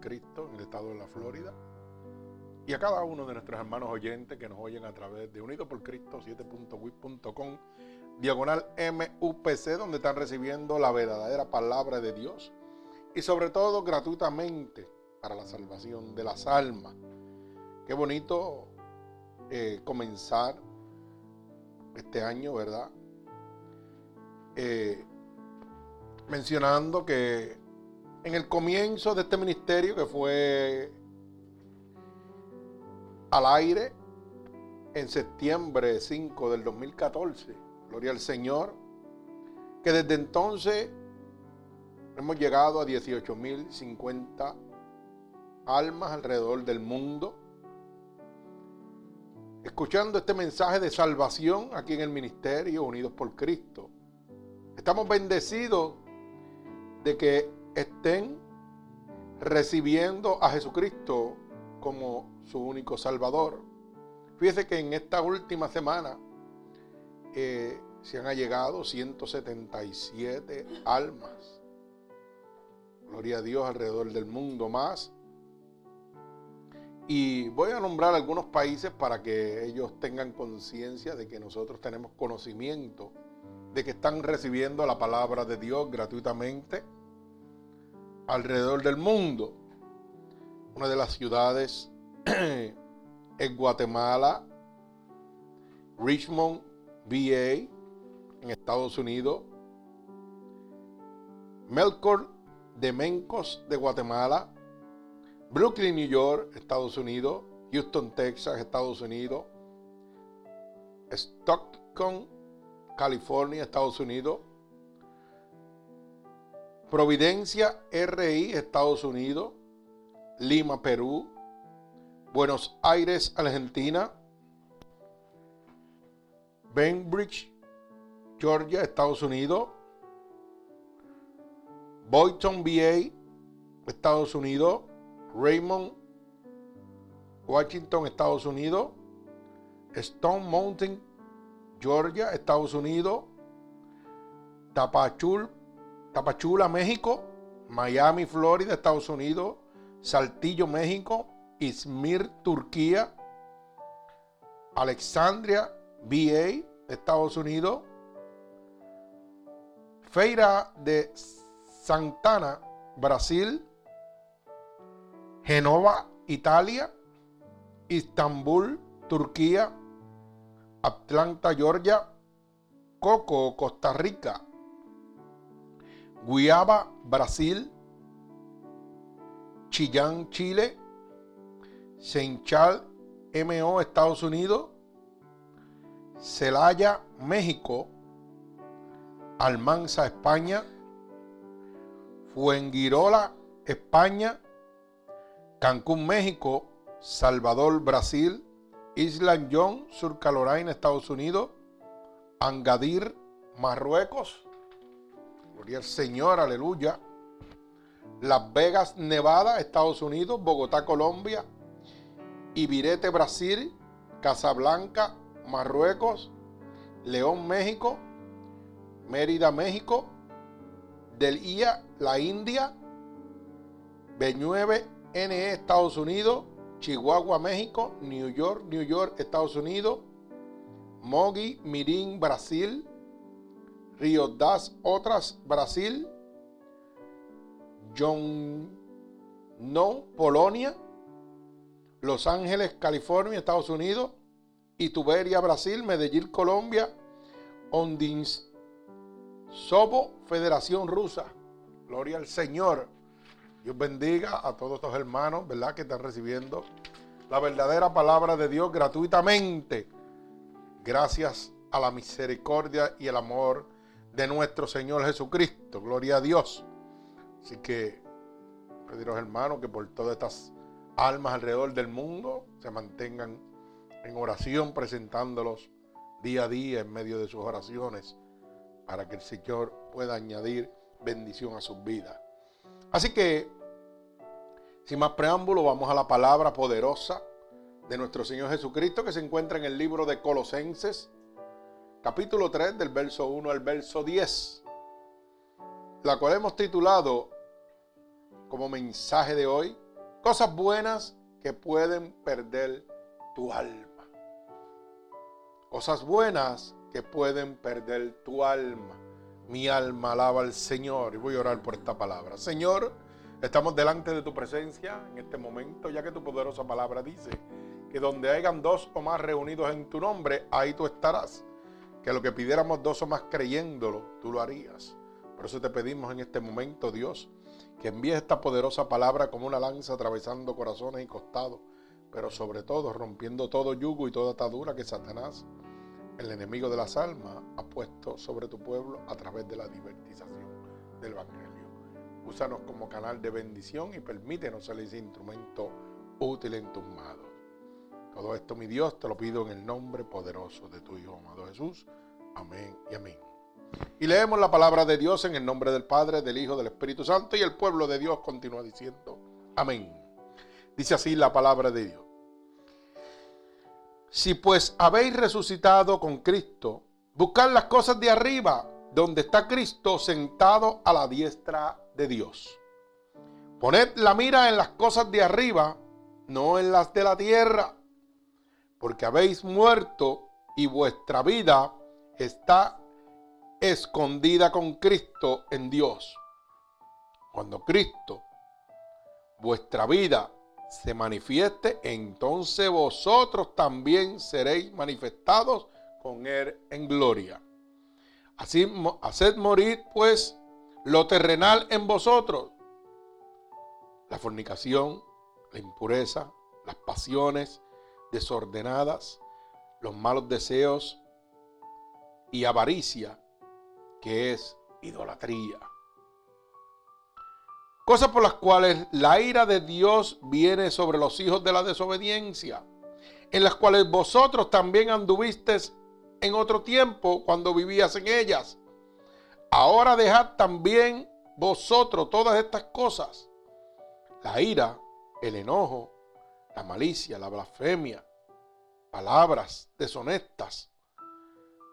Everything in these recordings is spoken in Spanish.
Cristo en el estado de la Florida. Y a cada uno de nuestros hermanos oyentes que nos oyen a través de Unido por Cristo 7.wit.com, diagonal MUPC, donde están recibiendo la verdadera palabra de Dios. Y sobre todo gratuitamente para la salvación de las almas. Qué bonito eh, comenzar este año, ¿verdad? Eh, mencionando que en el comienzo de este ministerio que fue al aire en septiembre 5 del 2014, gloria al Señor, que desde entonces hemos llegado a 18.050 almas alrededor del mundo, escuchando este mensaje de salvación aquí en el ministerio Unidos por Cristo. Estamos bendecidos de que estén recibiendo a Jesucristo como su único Salvador. Fíjese que en esta última semana eh, se han allegado 177 almas. Gloria a Dios alrededor del mundo más. Y voy a nombrar algunos países para que ellos tengan conciencia de que nosotros tenemos conocimiento de que están recibiendo la palabra de Dios gratuitamente alrededor del mundo. Una de las ciudades es Guatemala, Richmond, VA, en Estados Unidos, Melkor de Mencos de Guatemala, Brooklyn, New York, Estados Unidos, Houston, Texas, Estados Unidos, Stockton, California, Estados Unidos, Providencia RI, Estados Unidos, Lima, Perú, Buenos Aires, Argentina, Bainbridge, Georgia, Estados Unidos, Boynton, VA, Estados Unidos, Raymond, Washington, Estados Unidos, Stone Mountain, Georgia, Estados Unidos, Tapachul, Tapachula, México, Miami, Florida, Estados Unidos, Saltillo, México, Izmir, Turquía, Alexandria, VA, Estados Unidos, Feira de Santana, Brasil, Genova, Italia, Istambul, Turquía, Atlanta, Georgia, Coco, Costa Rica, Guayaba, Brasil, Chillán, Chile, Senchal, MO, Estados Unidos, Celaya, México, Almanza, España, Fuengirola, España, Cancún, México, Salvador, Brasil, Isla John, Sur Carolina, Estados Unidos, Angadir, Marruecos, Gloria al Señor, aleluya. Las Vegas, Nevada, Estados Unidos, Bogotá, Colombia, Ibirete, Brasil, Casablanca, Marruecos, León, México, Mérida, México, Del IA, la India, B9, NE, Estados Unidos, Chihuahua, México, New York, New York, Estados Unidos, Mogi, Mirín, Brasil, Río das Otras, Brasil, John No, Polonia, Los Ángeles, California, Estados Unidos, Ituberia, Brasil, Medellín, Colombia, Ondins, Sobo, Federación Rusa. Gloria al Señor. Dios bendiga a todos estos hermanos, ¿verdad? Que están recibiendo la verdadera palabra de Dios gratuitamente. Gracias a la misericordia y el amor de nuestro Señor Jesucristo. Gloria a Dios. Así que pediros hermanos que por todas estas almas alrededor del mundo se mantengan en oración presentándolos día a día en medio de sus oraciones para que el Señor pueda añadir bendición a sus vidas. Así que, sin más preámbulo, vamos a la palabra poderosa de nuestro Señor Jesucristo que se encuentra en el libro de Colosenses, capítulo 3, del verso 1 al verso 10, la cual hemos titulado como mensaje de hoy, Cosas buenas que pueden perder tu alma. Cosas buenas que pueden perder tu alma. Mi alma alaba al Señor. Y voy a orar por esta palabra. Señor, estamos delante de tu presencia en este momento, ya que tu poderosa palabra dice que donde hayan dos o más reunidos en tu nombre, ahí tú estarás. Que lo que pidiéramos dos o más creyéndolo, tú lo harías. Por eso te pedimos en este momento, Dios, que envíes esta poderosa palabra como una lanza atravesando corazones y costados, pero sobre todo rompiendo todo yugo y toda atadura que Satanás, el enemigo de las almas, ha puesto sobre tu pueblo a través de la divertización del Evangelio. Úsanos como canal de bendición y permítenos ser instrumento útil en tus manos. Todo esto, mi Dios, te lo pido en el nombre poderoso de tu Hijo amado Jesús. Amén y amén. Y leemos la palabra de Dios en el nombre del Padre, del Hijo, del Espíritu Santo y el pueblo de Dios continúa diciendo, amén. Dice así la palabra de Dios. Si pues habéis resucitado con Cristo, buscad las cosas de arriba, donde está Cristo sentado a la diestra de Dios. Poned la mira en las cosas de arriba, no en las de la tierra, porque habéis muerto y vuestra vida está escondida con Cristo en Dios. Cuando Cristo, vuestra vida, se manifieste, entonces vosotros también seréis manifestados con Él en gloria. Así, haced morir pues lo terrenal en vosotros, la fornicación, la impureza, las pasiones desordenadas, los malos deseos y avaricia, que es idolatría. Cosas por las cuales la ira de Dios viene sobre los hijos de la desobediencia, en las cuales vosotros también anduvisteis en otro tiempo cuando vivías en ellas. Ahora dejad también vosotros todas estas cosas, la ira, el enojo, la malicia, la blasfemia, palabras deshonestas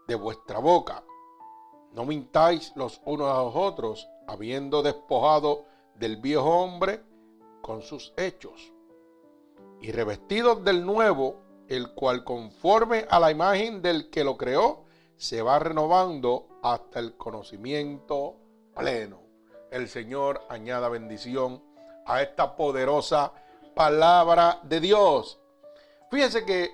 de vuestra boca no mintáis los unos a los otros, habiendo despojado del viejo hombre con sus hechos, y revestidos del nuevo, el cual conforme a la imagen del que lo creó, se va renovando hasta el conocimiento pleno. El Señor añada bendición a esta poderosa palabra de Dios. Fíjense que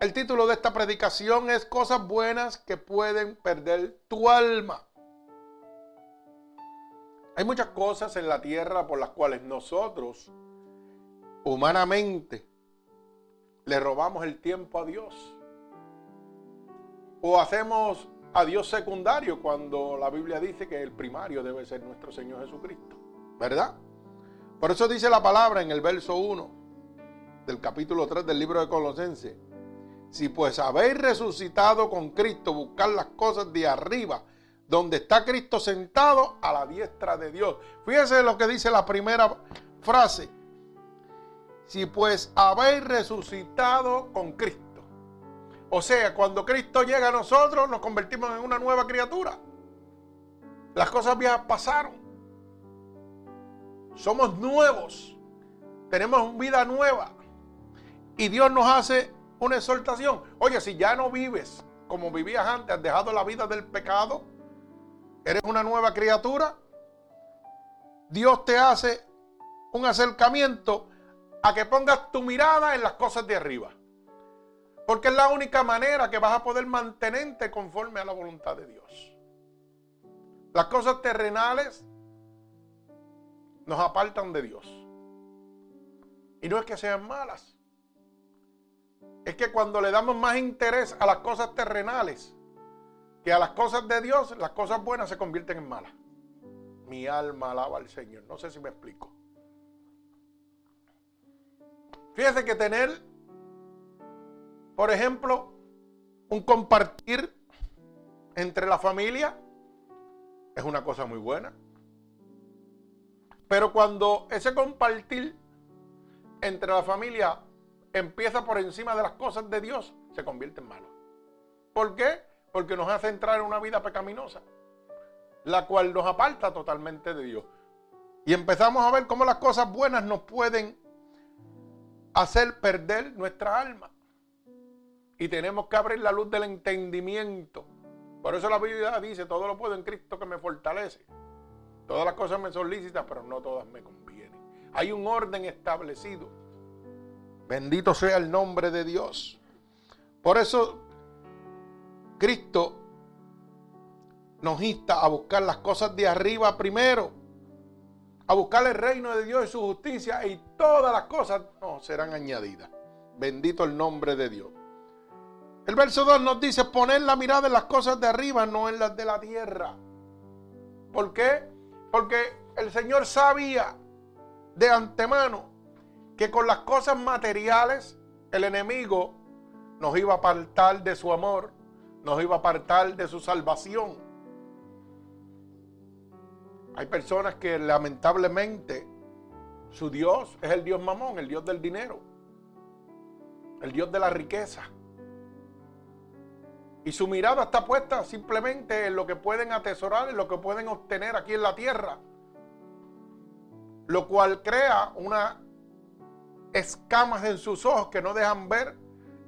el título de esta predicación es Cosas buenas que pueden perder tu alma. Hay muchas cosas en la tierra por las cuales nosotros, humanamente, le robamos el tiempo a Dios. O hacemos a Dios secundario cuando la Biblia dice que el primario debe ser nuestro Señor Jesucristo. ¿Verdad? Por eso dice la palabra en el verso 1 del capítulo 3 del libro de Colosenses si pues habéis resucitado con Cristo, buscar las cosas de arriba, donde está Cristo sentado a la diestra de Dios. Fíjense lo que dice la primera frase. Si pues habéis resucitado con Cristo. O sea, cuando Cristo llega a nosotros, nos convertimos en una nueva criatura. Las cosas viejas pasaron. Somos nuevos. Tenemos vida nueva. Y Dios nos hace una exhortación. Oye, si ya no vives como vivías antes, has dejado la vida del pecado, eres una nueva criatura, Dios te hace un acercamiento a que pongas tu mirada en las cosas de arriba. Porque es la única manera que vas a poder mantenerte conforme a la voluntad de Dios. Las cosas terrenales nos apartan de Dios. Y no es que sean malas es que cuando le damos más interés a las cosas terrenales que a las cosas de Dios, las cosas buenas se convierten en malas. Mi alma alaba al Señor. No sé si me explico. Fíjese que tener, por ejemplo, un compartir entre la familia es una cosa muy buena. Pero cuando ese compartir entre la familia empieza por encima de las cosas de Dios, se convierte en malo. ¿Por qué? Porque nos hace entrar en una vida pecaminosa, la cual nos aparta totalmente de Dios. Y empezamos a ver cómo las cosas buenas nos pueden hacer perder nuestra alma. Y tenemos que abrir la luz del entendimiento. Por eso la Biblia dice, todo lo puedo en Cristo que me fortalece. Todas las cosas me son lícitas, pero no todas me convienen. Hay un orden establecido. Bendito sea el nombre de Dios. Por eso Cristo nos insta a buscar las cosas de arriba primero, a buscar el reino de Dios y su justicia y todas las cosas nos serán añadidas. Bendito el nombre de Dios. El verso 2 nos dice poner la mirada en las cosas de arriba, no en las de la tierra. ¿Por qué? Porque el Señor sabía de antemano que con las cosas materiales el enemigo nos iba a apartar de su amor, nos iba a apartar de su salvación. Hay personas que lamentablemente su Dios es el Dios mamón, el Dios del dinero, el Dios de la riqueza. Y su mirada está puesta simplemente en lo que pueden atesorar, en lo que pueden obtener aquí en la tierra. Lo cual crea una escamas en sus ojos que no dejan ver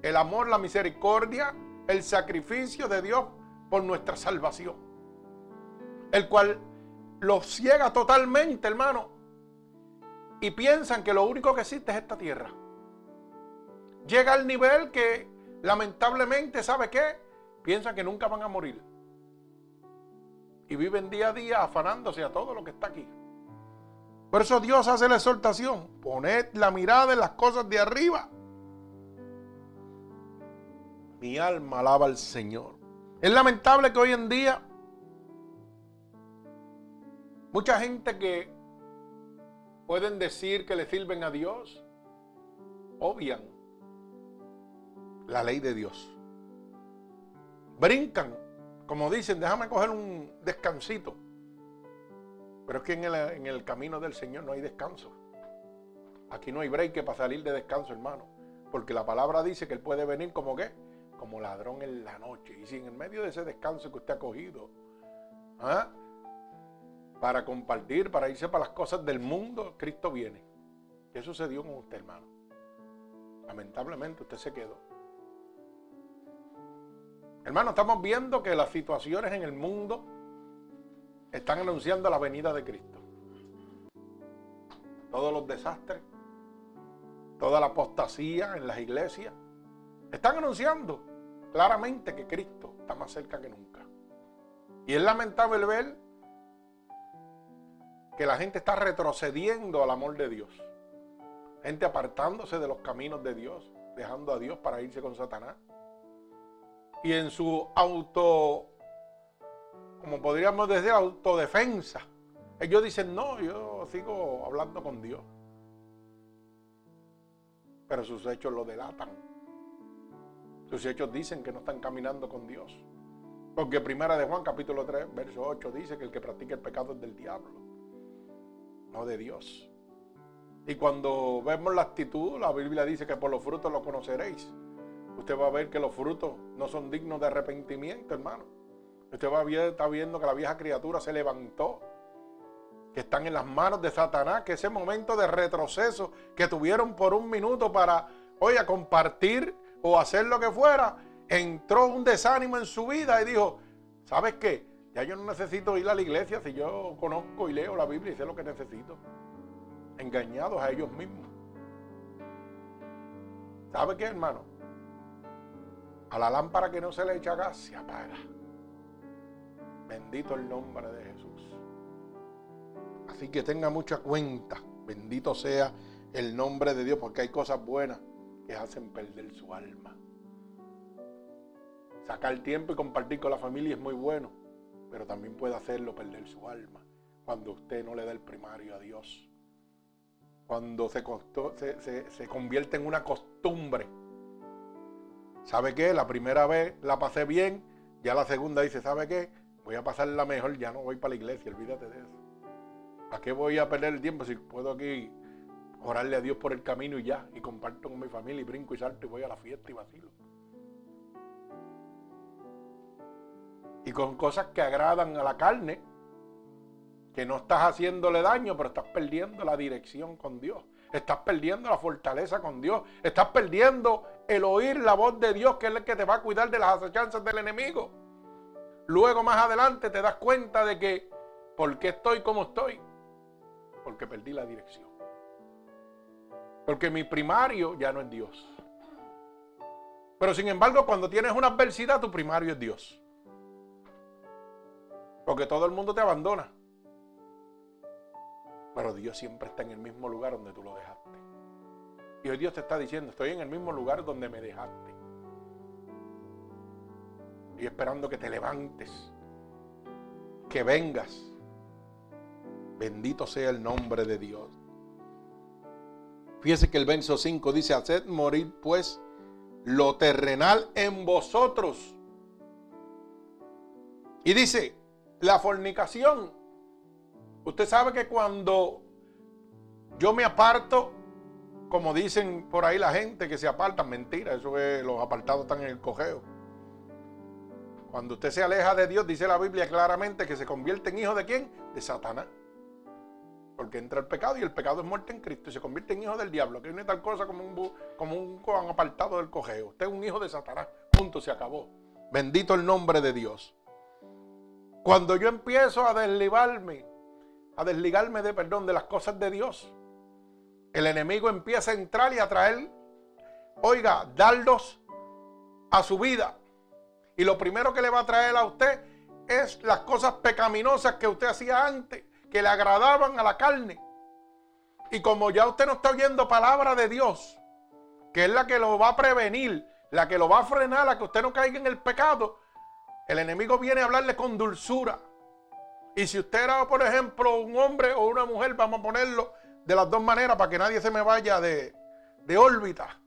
el amor, la misericordia, el sacrificio de Dios por nuestra salvación. El cual los ciega totalmente, hermano. Y piensan que lo único que existe es esta tierra. Llega al nivel que lamentablemente, ¿sabe qué? Piensan que nunca van a morir. Y viven día a día afanándose a todo lo que está aquí. Por eso Dios hace la exhortación. Poned la mirada en las cosas de arriba mi alma alaba al Señor. Es lamentable que hoy en día mucha gente que pueden decir que le sirven a Dios, obvian la ley de Dios. Brincan, como dicen, déjame coger un descansito. Pero es que en el, en el camino del Señor no hay descanso. Aquí no hay break para salir de descanso, hermano. Porque la palabra dice que Él puede venir como qué? como ladrón en la noche. Y si en el medio de ese descanso que usted ha cogido, ¿ah? para compartir, para irse para las cosas del mundo, Cristo viene. ¿Qué sucedió con usted, hermano? Lamentablemente usted se quedó. Hermano, estamos viendo que las situaciones en el mundo están anunciando la venida de Cristo. Todos los desastres, toda la apostasía en las iglesias, están anunciando claramente que Cristo está más cerca que nunca. Y es lamentable ver que la gente está retrocediendo al amor de Dios. Gente apartándose de los caminos de Dios, dejando a Dios para irse con Satanás. Y en su auto, como podríamos decir, autodefensa, ellos dicen, no, yo sigo hablando con Dios. Pero sus hechos lo delatan. Sus hechos dicen que no están caminando con Dios. Porque primera de Juan capítulo 3, verso 8 dice que el que practica el pecado es del diablo, no de Dios. Y cuando vemos la actitud, la Biblia dice que por los frutos lo conoceréis. Usted va a ver que los frutos no son dignos de arrepentimiento, hermano. Usted va a ver, está viendo que la vieja criatura se levantó, que están en las manos de Satanás, que ese momento de retroceso que tuvieron por un minuto para, oye, compartir o hacer lo que fuera, entró un desánimo en su vida y dijo, ¿sabes qué? Ya yo no necesito ir a la iglesia si yo conozco y leo la Biblia y sé lo que necesito. Engañados a ellos mismos. ¿Sabe qué, hermano? A la lámpara que no se le echa gas se apaga. Bendito el nombre de Jesús. Así que tenga mucha cuenta. Bendito sea el nombre de Dios porque hay cosas buenas que hacen perder su alma. Sacar tiempo y compartir con la familia es muy bueno, pero también puede hacerlo perder su alma cuando usted no le da el primario a Dios. Cuando se, convierte en una costumbre. ¿Sabe qué? La primera vez la pasé bien, ya la segunda dice, ¿sabe qué? Voy a pasarla mejor, ya no voy para la iglesia, olvídate de eso. ¿A qué voy a perder el tiempo si puedo aquí orarle a Dios por el camino y ya, y comparto con mi familia y brinco y salto y voy a la fiesta y vacilo. Y con cosas que agradan a la carne, que no estás haciéndole daño, pero estás perdiendo la dirección con Dios. Estás perdiendo la fortaleza con Dios. Estás perdiendo el oír la voz de Dios, que es el que te va a cuidar de las acechanzas del enemigo. Luego más adelante te das cuenta de que, ¿por qué estoy como estoy? Porque perdí la dirección. Porque mi primario ya no es Dios. Pero sin embargo, cuando tienes una adversidad, tu primario es Dios. Porque todo el mundo te abandona. Pero Dios siempre está en el mismo lugar donde tú lo dejaste. Y hoy Dios te está diciendo, estoy en el mismo lugar donde me dejaste. Y esperando que te levantes, que vengas. Bendito sea el nombre de Dios. Fíjese que el verso 5 dice, haced morir pues lo terrenal en vosotros. Y dice, la fornicación Usted sabe que cuando yo me aparto, como dicen por ahí la gente que se apartan, mentira, eso es, los apartados están en el cojeo. Cuando usted se aleja de Dios, dice la Biblia claramente que se convierte en hijo de quién? De Satanás. Porque entra el pecado y el pecado es muerte en Cristo y se convierte en hijo del diablo, que no es tal cosa como un, como un apartado del cojeo. Usted es un hijo de Satanás. Punto, se acabó. Bendito el nombre de Dios. Cuando yo empiezo a deslibarme a desligarme de perdón de las cosas de Dios. El enemigo empieza a entrar y a traer, oiga, dardos a su vida. Y lo primero que le va a traer a usted es las cosas pecaminosas que usted hacía antes, que le agradaban a la carne. Y como ya usted no está oyendo palabra de Dios, que es la que lo va a prevenir, la que lo va a frenar, a que usted no caiga en el pecado, el enemigo viene a hablarle con dulzura, y si usted era, por ejemplo, un hombre o una mujer, vamos a ponerlo de las dos maneras para que nadie se me vaya de, órbita.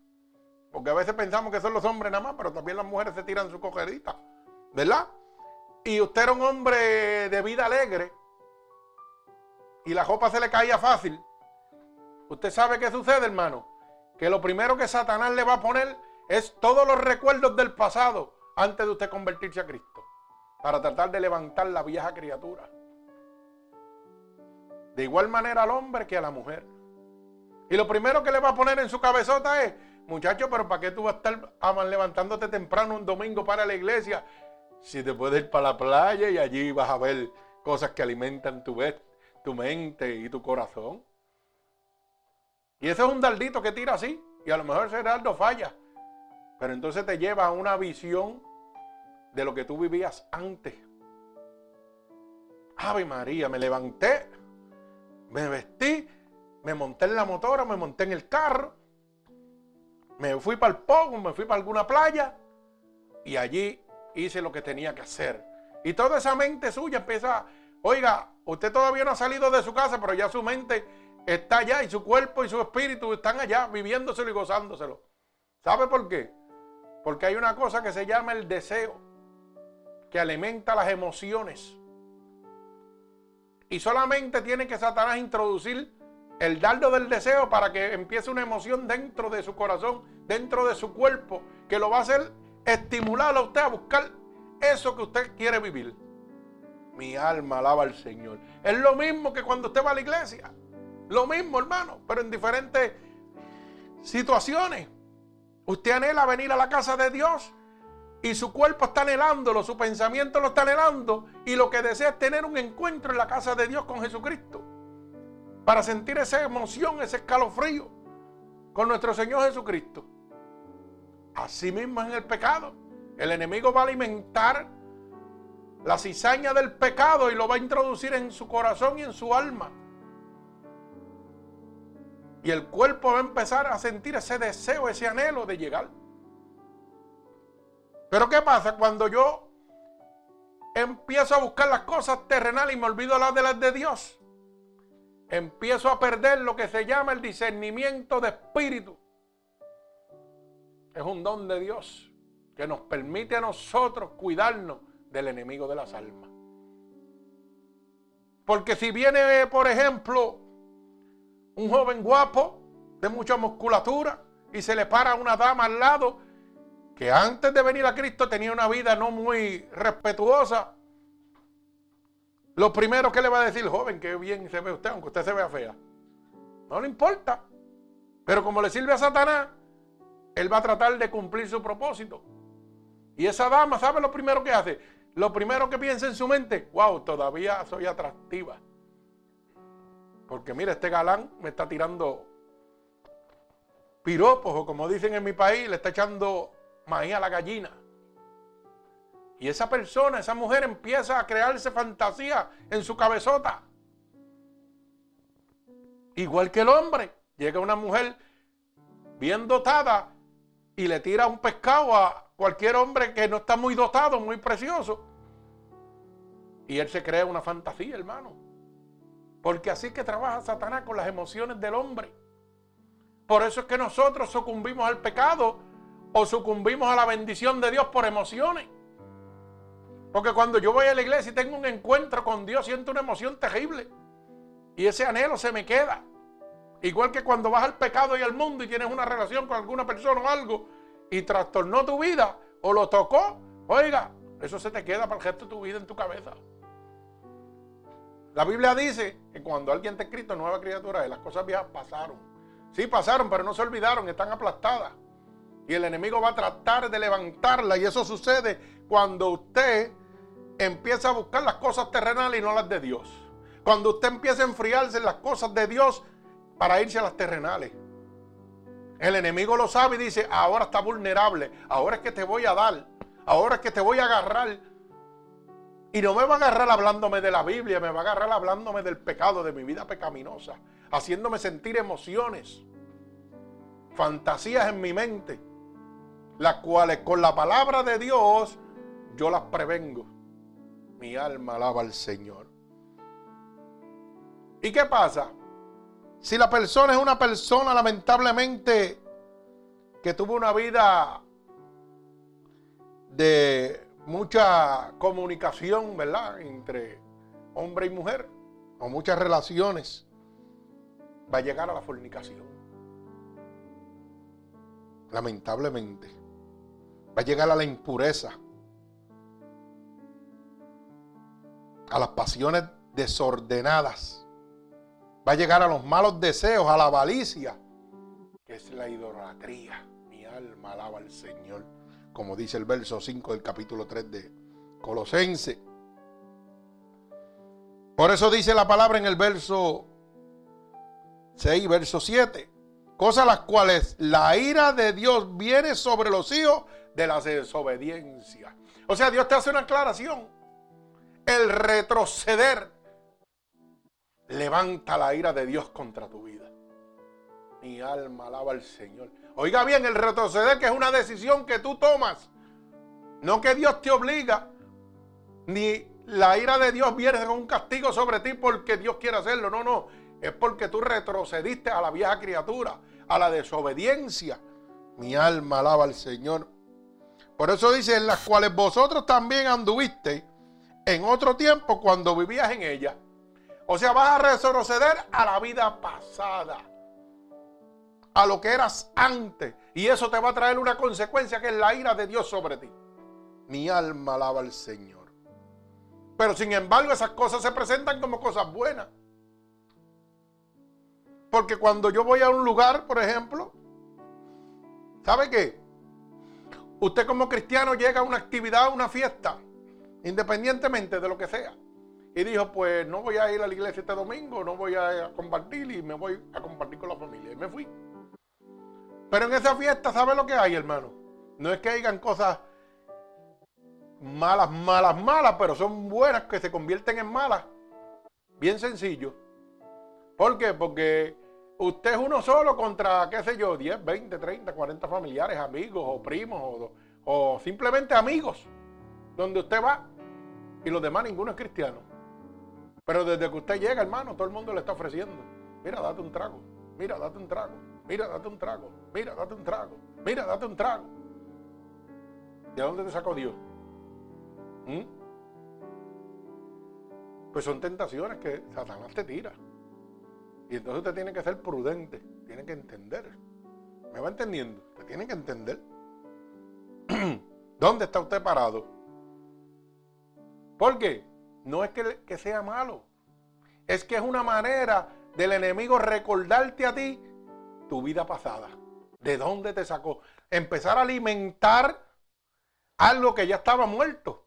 Porque a veces pensamos que son los hombres nada más, pero también las mujeres se tiran su cogerita. ¿Verdad? Y usted era un hombre de vida alegre y la ropa se le caía fácil. Usted sabe qué sucede, hermano. Que lo primero que Satanás le va a poner es todos los recuerdos del pasado antes de usted convertirse a Cristo. Para tratar de levantar la vieja criatura. De igual manera al hombre que a la mujer. Y lo primero que le va a poner en su cabezota es, muchacho, pero ¿para qué tú vas a estar levantándote temprano un domingo para la iglesia? Si te puedes ir para la playa y allí vas a ver cosas que alimentan tu, tu mente y tu corazón. Y ese es un daldito que tira así. Y a lo mejor ese dardo falla. Pero entonces te lleva a una visión de lo que tú vivías antes. Ave María, me levanté me vestí, me monté en la motora, me monté en el carro, me fui para el pogo, me fui para alguna playa y allí hice lo que tenía que hacer. Y toda esa mente suya empieza, oiga, usted todavía no ha salido de su casa, pero ya su mente está allá y su cuerpo y su espíritu están allá viviéndoselo y gozándoselo. ¿Sabe por qué? Porque hay una cosa que se llama el deseo, que alimenta las emociones. Y solamente tiene que Satanás introducir el dardo del deseo para que empiece una emoción dentro de su corazón, dentro de su cuerpo, que lo va a hacer estimular a usted a buscar eso que usted quiere vivir. Mi alma alaba al Señor. Es lo mismo que cuando usted va a la iglesia. Lo mismo, hermano, pero en diferentes situaciones. Usted anhela venir a la casa de Dios y su cuerpo está anhelándolo, su pensamiento lo está anhelando y lo que desea es tener un encuentro en la casa de Dios con Jesucristo. Para sentir esa emoción, ese escalofrío con nuestro Señor Jesucristo. Así mismo en el pecado. El enemigo va a alimentar la cizaña del pecado y lo va a introducir en su corazón y en su alma. Y el cuerpo va a empezar a sentir ese deseo, ese anhelo de llegar pero ¿qué pasa cuando yo empiezo a buscar las cosas terrenales y me olvido de las de Dios? Empiezo a perder lo que se llama el discernimiento de espíritu. Es un don de Dios que nos permite a nosotros cuidarnos del enemigo de las almas. Porque si viene, por ejemplo, un joven guapo de mucha musculatura y se le para una dama al lado que antes de venir a Cristo tenía una vida no muy respetuosa, lo primero que le va a decir, joven, que bien se ve usted, aunque usted se vea fea. No le importa. Pero como le sirve a Satanás, él va a tratar de cumplir su propósito. Y esa dama, ¿sabe lo primero que hace? Lo primero que piensa en su mente, wow, todavía soy atractiva. Porque mira, este galán me está tirando piropos, o como dicen en mi país, le está echando maíz a la gallina. Y esa persona, esa mujer empieza a crearse fantasía en su cabezota. Igual que el hombre. Llega una mujer bien dotada y le tira un pescado a cualquier hombre que no está muy dotado, muy precioso. Y él se crea una fantasía, hermano. Porque así que trabaja Satanás con las emociones del hombre. Por eso es que nosotros sucumbimos al pecado o sucumbimos a la bendición de Dios por emociones. Porque cuando yo voy a la iglesia y tengo un encuentro con Dios, siento una emoción terrible. Y ese anhelo se me queda. Igual que cuando vas al pecado y al mundo y tienes una relación con alguna persona o algo y trastornó tu vida o lo tocó, oiga, eso se te queda para el resto de tu vida en tu cabeza. La Biblia dice que cuando alguien te escrito nueva criatura, las cosas viejas pasaron. Sí, pasaron, pero no se olvidaron, están aplastadas. Y el enemigo va a tratar de levantarla. Y eso sucede cuando usted empieza a buscar las cosas terrenales y no las de Dios. Cuando usted empieza a enfriarse en las cosas de Dios para irse a las terrenales. El enemigo lo sabe y dice, ahora está vulnerable, ahora es que te voy a dar, ahora es que te voy a agarrar. Y no me va a agarrar hablándome de la Biblia, me va a agarrar hablándome del pecado, de mi vida pecaminosa, haciéndome sentir emociones, fantasías en mi mente las cuales con la palabra de Dios yo las prevengo. Mi alma alaba al Señor. ¿Y qué pasa? Si la persona es una persona lamentablemente que tuvo una vida de mucha comunicación, ¿verdad? Entre hombre y mujer, o muchas relaciones, va a llegar a la fornicación. Lamentablemente va a llegar a la impureza, a las pasiones desordenadas, va a llegar a los malos deseos, a la avaricia, que es la idolatría. Mi alma alaba al Señor, como dice el verso 5 del capítulo 3 de Colosense. Por eso dice la palabra en el verso 6, verso 7. Cosas las cuales la ira de Dios viene sobre los hijos de la desobediencia. O sea, Dios te hace una aclaración. El retroceder levanta la ira de Dios contra tu vida. Mi alma alaba al Señor. Oiga bien, el retroceder que es una decisión que tú tomas. No que Dios te obliga, ni la ira de Dios viene con un castigo sobre ti porque Dios quiere hacerlo. No, no. Es porque tú retrocediste a la vieja criatura, a la desobediencia. Mi alma alaba al Señor. Por eso dice, en las cuales vosotros también anduviste en otro tiempo cuando vivías en ella. O sea, vas a retroceder a la vida pasada, a lo que eras antes. Y eso te va a traer una consecuencia que es la ira de Dios sobre ti. Mi alma alaba al Señor. Pero sin embargo esas cosas se presentan como cosas buenas. Porque cuando yo voy a un lugar, por ejemplo, ¿sabe qué? Usted como cristiano llega a una actividad, a una fiesta, independientemente de lo que sea. Y dijo, pues no voy a ir a la iglesia este domingo, no voy a compartir y me voy a compartir con la familia. Y me fui. Pero en esa fiesta, ¿sabe lo que hay, hermano? No es que hayan cosas malas, malas, malas, pero son buenas que se convierten en malas. Bien sencillo. ¿Por qué? Porque usted es uno solo contra, qué sé yo, 10, 20, 30, 40 familiares, amigos o primos o, o simplemente amigos, donde usted va y los demás ninguno es cristiano. Pero desde que usted llega, hermano, todo el mundo le está ofreciendo. Mira, date un trago. Mira, date un trago. Mira, date un trago. Mira, date un trago. Mira, date un trago. ¿De dónde te sacó Dios? ¿Mm? Pues son tentaciones que Satanás te tira. Y entonces usted tiene que ser prudente, tiene que entender. ¿Me va entendiendo? Usted tiene que entender. ¿Dónde está usted parado? ¿Por qué? No es que, que sea malo. Es que es una manera del enemigo recordarte a ti tu vida pasada. ¿De dónde te sacó? Empezar a alimentar algo que ya estaba muerto.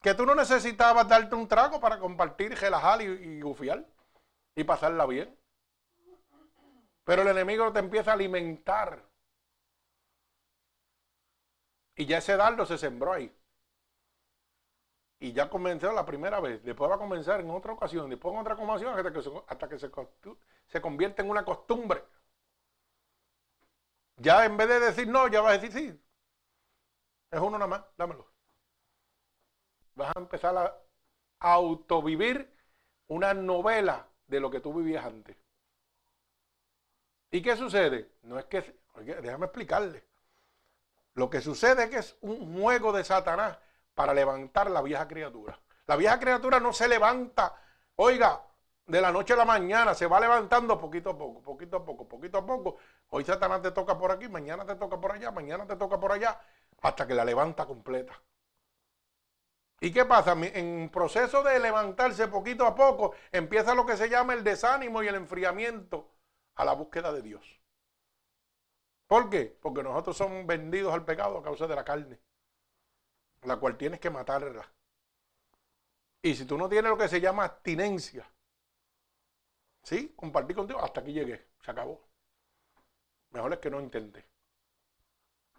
Que tú no necesitabas darte un trago para compartir, relajar y, y gufiar y pasarla bien. Pero el enemigo te empieza a alimentar. Y ya ese dardo se sembró ahí. Y ya comenzó la primera vez. Después va a comenzar en otra ocasión. Después en otra ocasión hasta que, se, hasta que se, se convierte en una costumbre. Ya en vez de decir no, ya vas a decir sí. Es uno nada más, dámelo. Vas a empezar a autovivir una novela de lo que tú vivías antes. ¿Y qué sucede? No es que, déjame explicarle. Lo que sucede es que es un juego de Satanás para levantar la vieja criatura. La vieja criatura no se levanta, oiga, de la noche a la mañana, se va levantando poquito a poco, poquito a poco, poquito a poco. Hoy Satanás te toca por aquí, mañana te toca por allá, mañana te toca por allá, hasta que la levanta completa. ¿Y qué pasa? En proceso de levantarse poquito a poco, empieza lo que se llama el desánimo y el enfriamiento a la búsqueda de Dios. ¿Por qué? Porque nosotros somos vendidos al pecado a causa de la carne la cual tienes que matarla. Y si tú no tienes lo que se llama abstinencia, ¿sí? Compartir contigo, hasta aquí llegué, se acabó. Mejor es que no intente.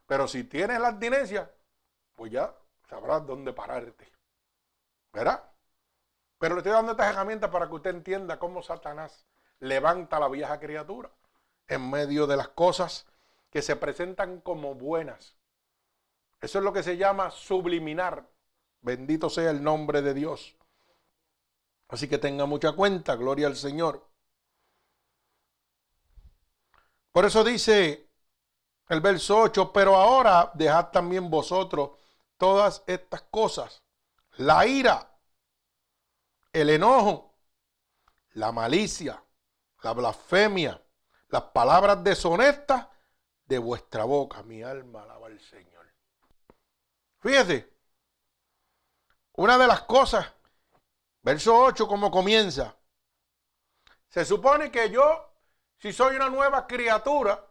Pero si tienes la abstinencia, pues ya sabrás dónde pararte. ¿Verdad? Pero le estoy dando estas herramientas para que usted entienda cómo Satanás levanta la vieja criatura en medio de las cosas que se presentan como buenas eso es lo que se llama subliminar. Bendito sea el nombre de Dios. Así que tenga mucha cuenta, gloria al Señor. Por eso dice el verso 8, pero ahora dejad también vosotros todas estas cosas, la ira, el enojo, la malicia, la blasfemia, las palabras deshonestas de vuestra boca. Mi alma alaba al Señor. Fíjese, una de las cosas, verso 8, como comienza. Se supone que yo, si soy una nueva criatura,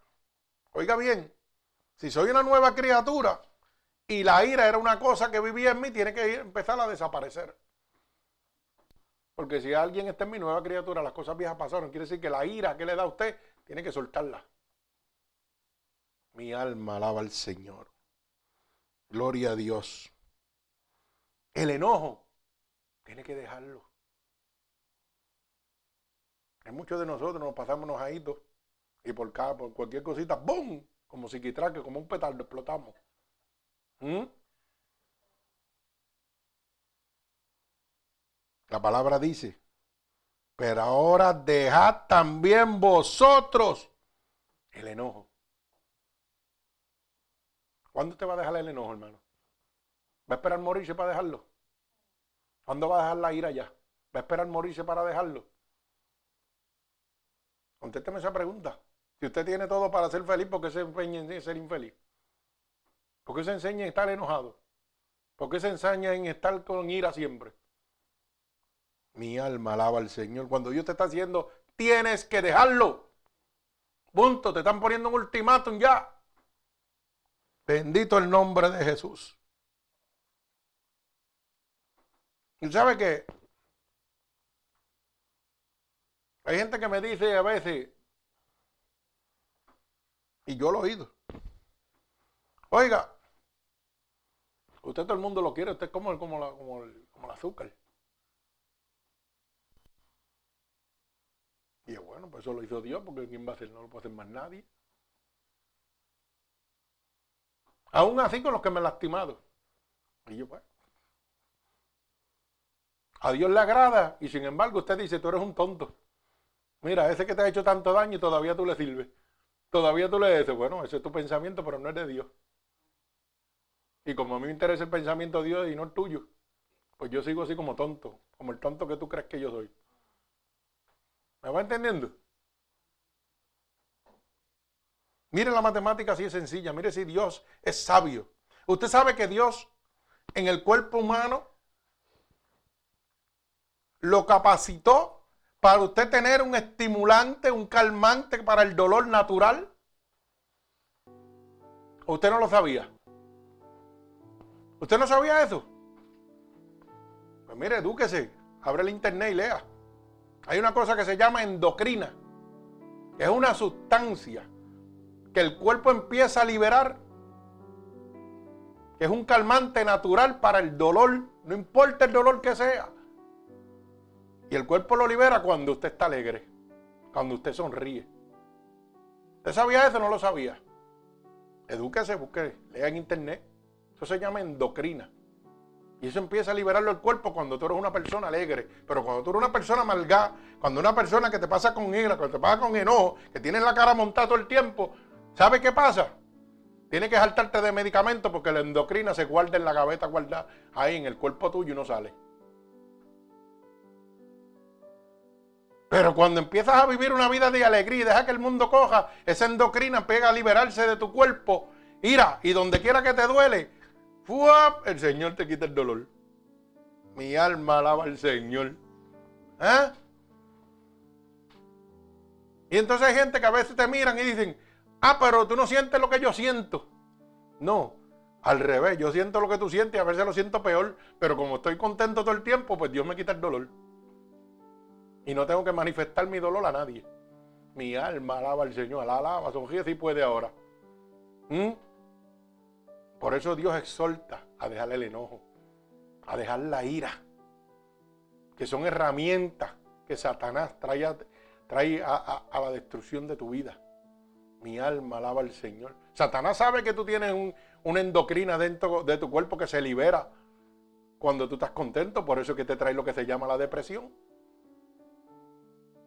oiga bien, si soy una nueva criatura y la ira era una cosa que vivía en mí, tiene que empezar a desaparecer. Porque si alguien está en mi nueva criatura, las cosas viejas pasaron, quiere decir que la ira que le da a usted, tiene que soltarla. Mi alma alaba al Señor. Gloria a Dios. El enojo tiene que dejarlo. Muchos de nosotros nos pasamos enojaditos y por cada, por cualquier cosita, ¡bum! Como si quitraque, como un petardo, explotamos. ¿Mm? La palabra dice, pero ahora dejad también vosotros el enojo. ¿Cuándo te va a dejar el enojo, hermano? ¿Va a esperar morirse para dejarlo? ¿Cuándo va a dejar la ira ya? ¿Va a esperar morirse para dejarlo? Contésteme esa pregunta. Si usted tiene todo para ser feliz, ¿por qué se empeña en ser infeliz? ¿Por qué se enseña en estar enojado? ¿Por qué se enseña en estar con ira siempre? Mi alma alaba al Señor. Cuando Dios te está haciendo, tienes que dejarlo. Punto. Te están poniendo un ultimátum ya. Bendito el nombre de Jesús. Y sabe que hay gente que me dice a veces, y yo lo he oído, oiga, usted todo el mundo lo quiere, usted es como, como, como, como el azúcar. Y bueno, pues eso lo hizo Dios, porque ¿quién va a hacer? No lo puede hacer más nadie. Aún así con los que me han lastimado. Y yo, pues. A Dios le agrada y sin embargo usted dice, tú eres un tonto. Mira, ese que te ha hecho tanto daño todavía tú le sirves. Todavía tú le dices, bueno, ese es tu pensamiento, pero no es de Dios. Y como a mí me interesa el pensamiento de Dios y no el tuyo, pues yo sigo así como tonto, como el tonto que tú crees que yo soy. ¿Me va entendiendo? Mire la matemática así es sencilla. Mire si Dios es sabio. Usted sabe que Dios en el cuerpo humano lo capacitó para usted tener un estimulante un calmante para el dolor natural. ¿Usted no lo sabía? ¿Usted no sabía eso? Pues mire, edúquese, abre el internet y lea. Hay una cosa que se llama endocrina. Es una sustancia que el cuerpo empieza a liberar, es un calmante natural para el dolor, no importa el dolor que sea. Y el cuerpo lo libera cuando usted está alegre, cuando usted sonríe. ¿Usted sabía eso o no lo sabía? Edúquese, busque, lea en internet. Eso se llama endocrina. Y eso empieza a liberarlo el cuerpo cuando tú eres una persona alegre. Pero cuando tú eres una persona amargada, cuando una persona que te pasa con ira, que te pasa con enojo, que tiene la cara montada todo el tiempo, ¿sabe qué pasa? Tiene que saltarte de medicamentos porque la endocrina se guarda en la gaveta, guarda ahí en el cuerpo tuyo y no sale. Pero cuando empiezas a vivir una vida de alegría y deja que el mundo coja, esa endocrina pega a liberarse de tu cuerpo. Ira, y donde quiera que te duele, el Señor te quita el dolor. Mi alma alaba al Señor. ¿Eh? Y entonces hay gente que a veces te miran y dicen, ah, pero tú no sientes lo que yo siento. No, al revés, yo siento lo que tú sientes y a veces lo siento peor, pero como estoy contento todo el tiempo, pues Dios me quita el dolor. Y no tengo que manifestar mi dolor a nadie. Mi alma alaba al Señor, la alaba, sonríe si puede ahora. ¿Mm? Por eso Dios exhorta a dejar el enojo, a dejar la ira, que son herramientas que Satanás trae, a, la destrucción de tu vida. Mi alma alaba al Señor. Satanás sabe que tú tienes una endocrina dentro de tu cuerpo que se libera cuando tú estás contento, por eso es que te trae lo que se llama la depresión.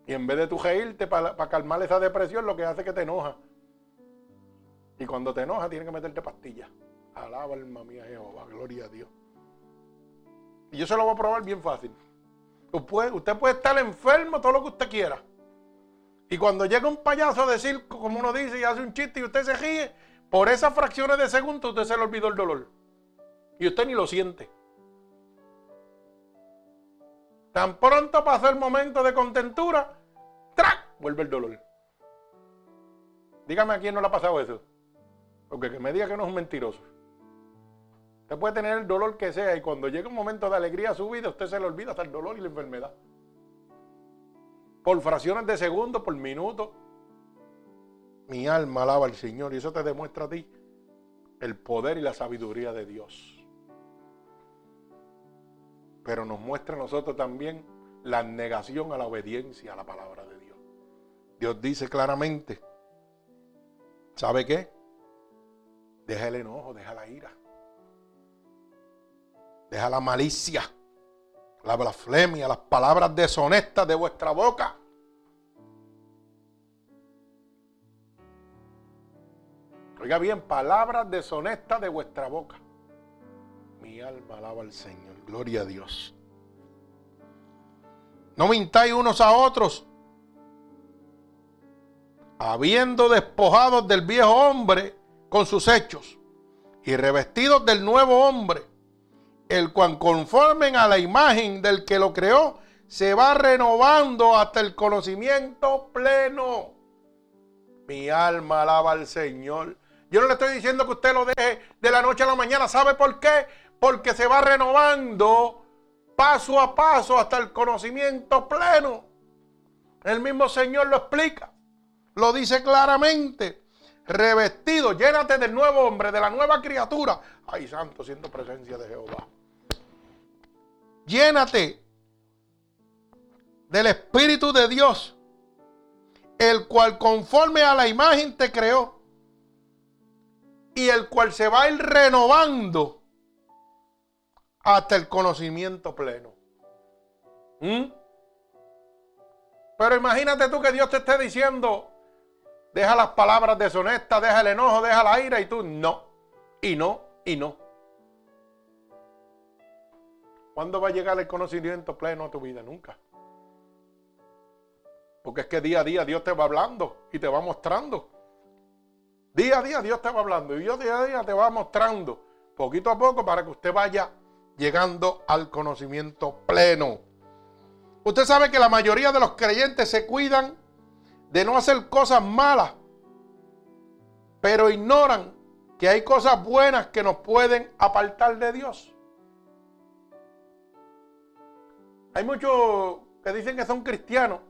Y en vez de tú reírte para, calmar esa depresión, lo que hace es que te enoja. Y cuando te enoja, tienes que meterte pastillas. Alaba alma mía Jehová, gloria a Dios. Y yo se lo voy a probar bien fácil. Usted puede, estar enfermo todo lo que usted quiera. Y cuando llega un payaso a decir, como uno dice, y hace un chiste y usted se ríe, por esas fracciones de segundo usted se le olvidó el dolor. Y usted ni lo siente. Tan pronto pasa el momento de contentura, ¡trac! vuelve el dolor. Dígame a quién no le ha pasado eso. Porque que me diga que no es un mentiroso. Usted puede tener el dolor que sea y cuando llega un momento de alegría a su vida, usted se le olvida hasta el dolor y la enfermedad. Por fracciones de segundo, por minuto. Mi alma alaba al Señor y eso te demuestra a ti el poder y la sabiduría de Dios pero nos muestra a nosotros también la negación a la obediencia a la palabra de Dios. Dios dice claramente, ¿sabe qué? Deja el enojo, deja la ira, deja la malicia, la blasfemia, las palabras deshonestas de vuestra boca. Oiga bien, palabras deshonestas de vuestra boca. Mi alma alaba al Señor. Gloria a Dios. No mintáis unos a otros, habiendo despojado del viejo hombre con sus hechos y revestidos del nuevo hombre, el cual conformen a la imagen del que lo creó, se va renovando hasta el conocimiento pleno. Mi alma alaba al Señor. Yo no le estoy diciendo que usted lo deje de la noche a la mañana. ¿Sabe por qué? porque se va renovando paso a paso hasta el conocimiento pleno. El mismo Señor lo explica, lo dice claramente. Revestido, llénate del nuevo hombre, de la nueva criatura. Ay, santo, siento presencia de Jehová. Llénate del Espíritu de Dios, el cual conforme a la imagen te creó y el cual se va a ir renovando hasta el conocimiento pleno. ¿Mm? Pero imagínate tú que Dios te esté diciendo, deja las palabras deshonestas, deja el enojo, deja la ira y tú no, y no, y no. ¿Cuándo va a llegar el conocimiento pleno a tu vida? Nunca. Porque es que día a día Dios te va hablando y te va mostrando. Día a día Dios te va hablando y Dios día a día te va mostrando, poquito a poco, para que usted vaya llegando al conocimiento pleno. Usted sabe que la mayoría de los creyentes se cuidan de no hacer cosas malas, pero ignoran que hay cosas buenas que nos pueden apartar de Dios. Hay muchos que dicen que son cristianos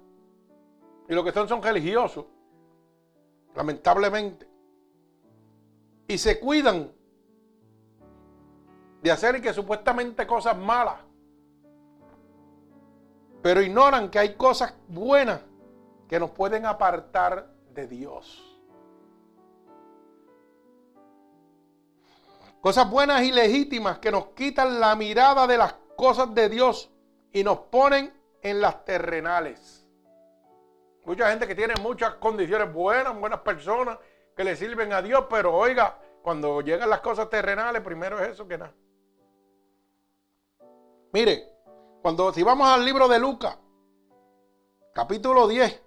y lo que son son religiosos, lamentablemente. Y se cuidan de hacer que supuestamente cosas malas, pero ignoran que hay cosas buenas que nos pueden apartar de Dios. Cosas buenas y legítimas que nos quitan la mirada de las cosas de Dios y nos ponen en las terrenales. Mucha gente que tiene muchas condiciones buenas, buenas personas que le sirven a Dios, pero oiga, cuando llegan las cosas terrenales, primero es eso que nada. Mire, cuando si vamos al libro de Lucas, capítulo 10,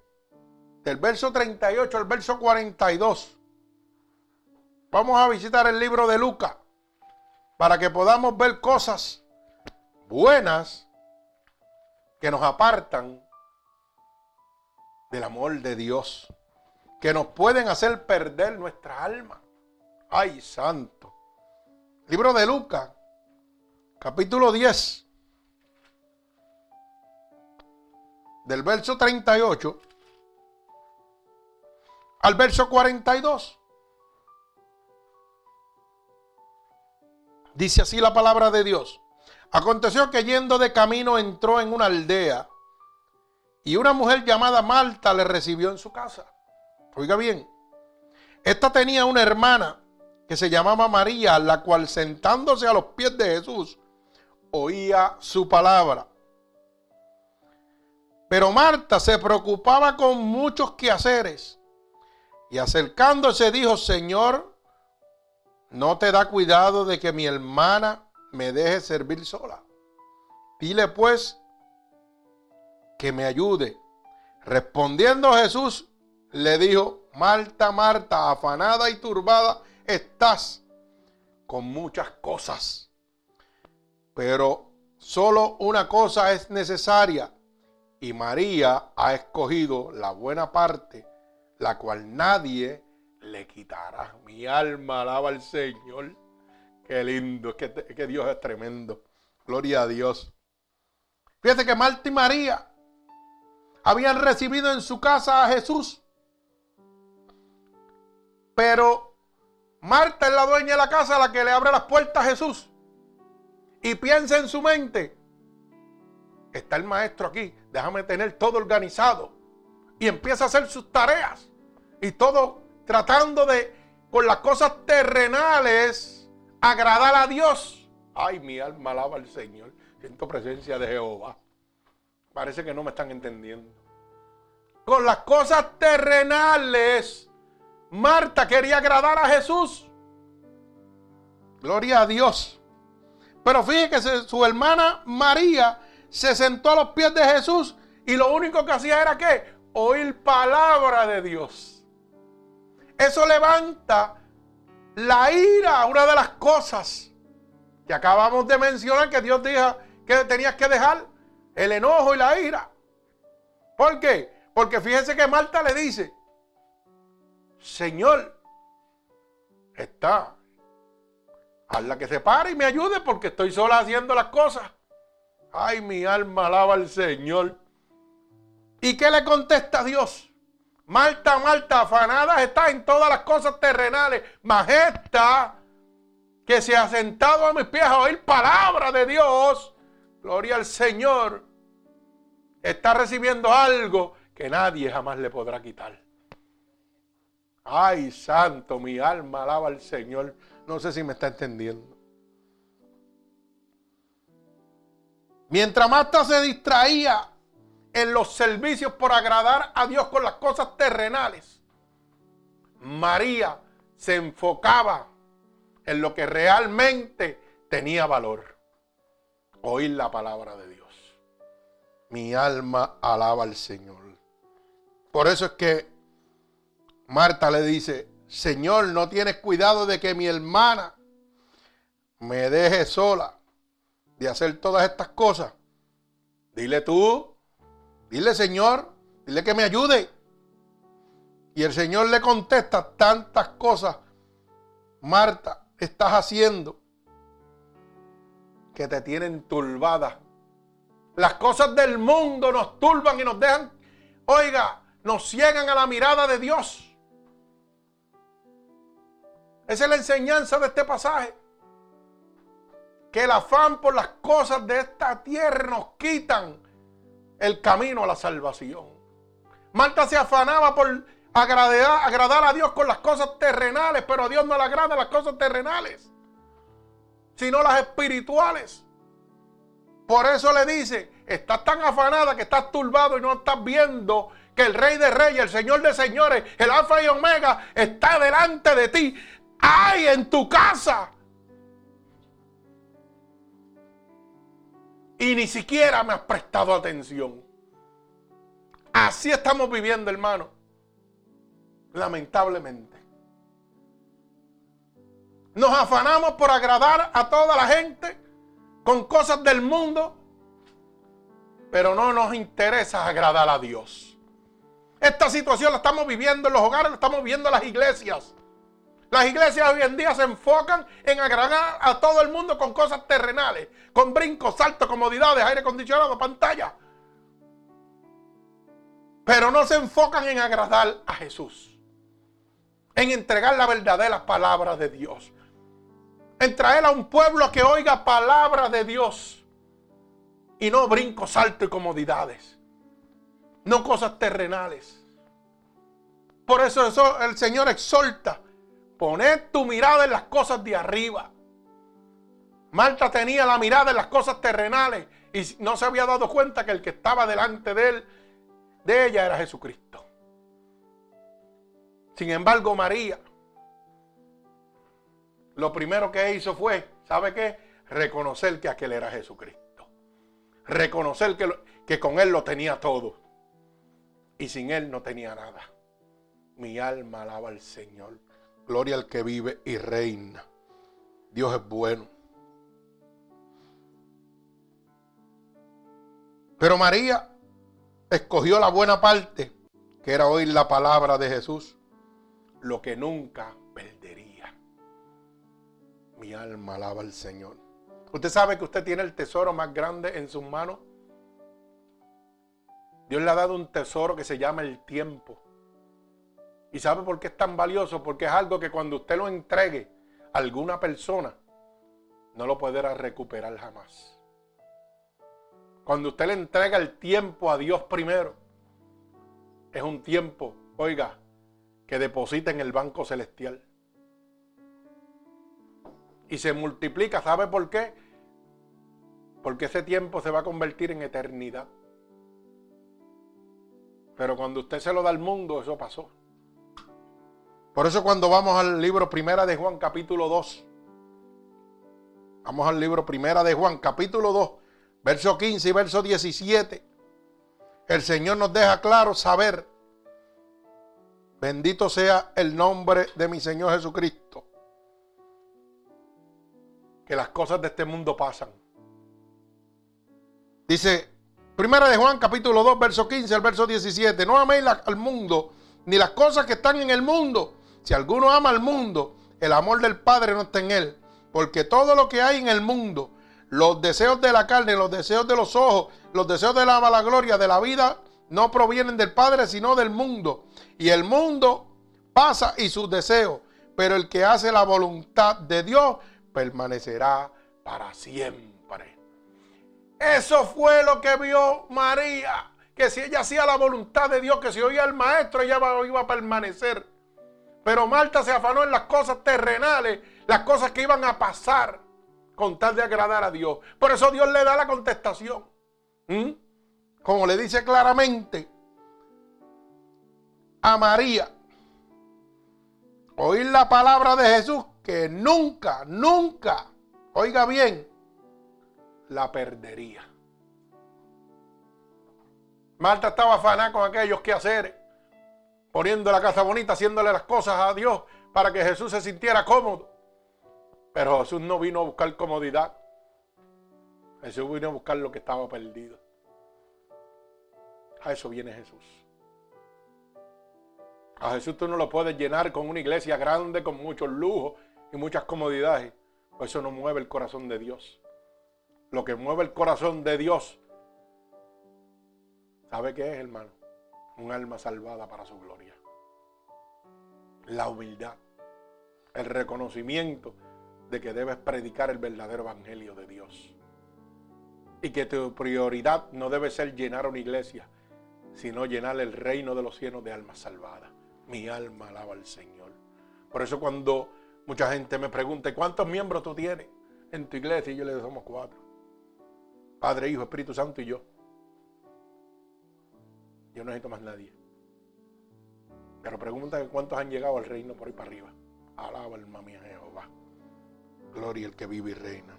del verso 38 al verso 42, vamos a visitar el libro de Lucas para que podamos ver cosas buenas que nos apartan del amor de Dios, que nos pueden hacer perder nuestra alma. Ay, santo. Libro de Lucas, capítulo 10, del verso 38 al verso 42. Dice así la palabra de Dios. Aconteció que yendo de camino entró en una aldea y una mujer llamada Marta le recibió en su casa. Oiga bien, esta tenía una hermana que se llamaba María, la cual sentándose a los pies de Jesús oía su palabra. Pero Marta se preocupaba con muchos quehaceres y acercándose dijo, Señor, ¿no te da cuidado de que mi hermana me deje servir sola. Dile pues que me ayude. Respondiendo Jesús, le dijo, Marta, Marta, afanada y turbada estás con muchas cosas. Pero solo una cosa es necesaria y María ha escogido la buena parte, la cual nadie le quitará. Mi alma alaba al Señor. Qué lindo, es que, Dios es tremendo. Gloria a Dios. Fíjate que Marta y María habían recibido en su casa a Jesús. Pero Marta es la dueña de la casa, la que le abre las puertas a Jesús. Y piensa en su mente, está el maestro aquí, déjame tener todo organizado. Y empieza a hacer sus tareas. Y todo tratando de, con las cosas terrenales, agradar a Dios. Ay, mi alma alaba al Señor. Siento presencia de Jehová. Parece que no me están entendiendo. Con las cosas terrenales, Marta quería agradar a Jesús. Gloria a Dios. Pero fíjese su hermana María se sentó a los pies de Jesús y lo único que hacía era que oír palabra de Dios. Eso levanta la ira, una de las cosas que acabamos de mencionar que Dios dijo que tenías que dejar, el enojo y la ira. ¿Por qué? Porque fíjese que Marta le dice, Señor, está, hazla que se pare y me ayude porque estoy sola haciendo las cosas. Ay, mi alma alaba al Señor. ¿Y qué le contesta Dios? Marta, Marta, afanada está en todas las cosas terrenales, majesta que se ha sentado a mis pies a oír palabra de Dios, gloria al Señor, está recibiendo algo que nadie jamás le podrá quitar. Ay, santo, mi alma alaba al Señor. No sé si me está entendiendo. Mientras Marta se distraía en los servicios por agradar a Dios con las cosas terrenales. María se enfocaba en lo que realmente tenía valor. Oír la palabra de Dios. Mi alma alaba al Señor. Por eso es que Marta le dice, Señor, no tienes cuidado de que mi hermana me deje sola de hacer todas estas cosas. Dile tú Dile, Señor, dile que me ayude. Y el Señor le contesta tantas cosas. Marta, estás haciendo que te tienen turbada. Las cosas del mundo nos turban y nos dejan, oiga, nos ciegan a la mirada de Dios. Esa es la enseñanza de este pasaje. Que el afán por las cosas de esta tierra nos quitan el camino a la salvación. Marta se afanaba por agradar, agradar a Dios con las cosas terrenales, pero a Dios no le agrada las cosas terrenales, sino las espirituales. Por eso le dice, estás tan afanada que estás turbado y no estás viendo que el Rey de Reyes, el Señor de Señores, el Alfa y Omega está delante de ti. ¡Ay, en tu casa! Y ni siquiera me has prestado atención. Así estamos viviendo, hermano. Lamentablemente. Nos afanamos por agradar a toda la gente con cosas del mundo, pero no nos interesa agradar a Dios. Esta situación la estamos viviendo en los hogares, la estamos viendo en las iglesias. Las iglesias hoy en día se enfocan en agradar a todo el mundo con cosas terrenales, con brincos, saltos, comodidades, aire acondicionado, pantalla. Pero no se enfocan en agradar a Jesús, en entregar la verdadera palabra de Dios, en traer a un pueblo que oiga palabra de Dios y no brincos, saltos y comodidades, no cosas terrenales. Por eso, eso el Señor exhorta Poner tu mirada en las cosas de arriba. Marta tenía la mirada en las cosas terrenales y no se había dado cuenta que el que estaba delante de él, de ella, era Jesucristo. Sin embargo, María, lo primero que hizo fue, ¿sabe qué? Reconocer que aquel era Jesucristo. Reconocer que, que con él lo tenía todo. Y sin él no tenía nada. Mi alma alaba al Señor. Gloria al que vive y reina. Dios es bueno. Pero María escogió la buena parte, que era oír la palabra de Jesús, lo que nunca perdería. Mi alma alaba al Señor. Usted sabe que usted tiene el tesoro más grande en sus manos. Dios le ha dado un tesoro que se llama el tiempo. ¿Y sabe por qué es tan valioso? Porque es algo que cuando usted lo entregue a alguna persona, no lo podrá recuperar jamás. Cuando usted le entrega el tiempo a Dios primero, es un tiempo, oiga, que deposita en el banco celestial. Y se multiplica, ¿sabe por qué? Porque ese tiempo se va a convertir en eternidad. Pero cuando usted se lo da al mundo, eso pasó. Por eso cuando vamos al libro Primera de Juan capítulo 2, vamos al libro Primera de Juan capítulo 2, verso 15 y verso 17, el Señor nos deja claro saber, bendito sea el nombre de mi Señor Jesucristo, que las cosas de este mundo pasan. Dice, Primera de Juan capítulo 2, verso 15 al verso 17, no améis al mundo ni las cosas que están en el mundo. Si alguno ama al mundo, el amor del Padre no está en él. Porque todo lo que hay en el mundo, los deseos de la carne, los deseos de los ojos, los deseos de la mala gloria, de la vida, no provienen del Padre, sino del mundo. Y el mundo pasa y sus deseos. Pero el que hace la voluntad de Dios permanecerá para siempre. Eso fue lo que vio María. Que si ella hacía la voluntad de Dios, que si oía al maestro, ella iba a permanecer. Pero Marta se afanó en las cosas terrenales, las cosas que iban a pasar con tal de agradar a Dios. Por eso Dios le da la contestación. ¿Mm? Como le dice claramente a María, oír la palabra de Jesús que nunca, nunca, oiga bien, la perdería. Marta estaba afanada con aquellos quehaceres poniendo la casa bonita, haciéndole las cosas a Dios para que Jesús se sintiera cómodo. Pero Jesús no vino a buscar comodidad. Jesús vino a buscar lo que estaba perdido. A eso viene Jesús. A Jesús tú no lo puedes llenar con una iglesia grande, con muchos lujos y muchas comodidades. Pues eso no mueve el corazón de Dios. Lo que mueve el corazón de Dios, ¿sabe qué es, hermano? Un alma salvada para su gloria. La humildad, el reconocimiento de que debes predicar el verdadero evangelio de Dios. Y que tu prioridad no debe ser llenar una iglesia, sino llenar el reino de los cielos de almas salvadas. Mi alma alaba al Señor. Por eso cuando mucha gente me pregunta, ¿cuántos miembros tú tienes en tu iglesia? Y yo le digo, somos cuatro. Padre, Hijo, Espíritu Santo y yo. Yo no necesito más nadie. Pero pregunta cuántos han llegado al reino por ahí para arriba. Alaba alma mía Jehová. Gloria al que vive y reina.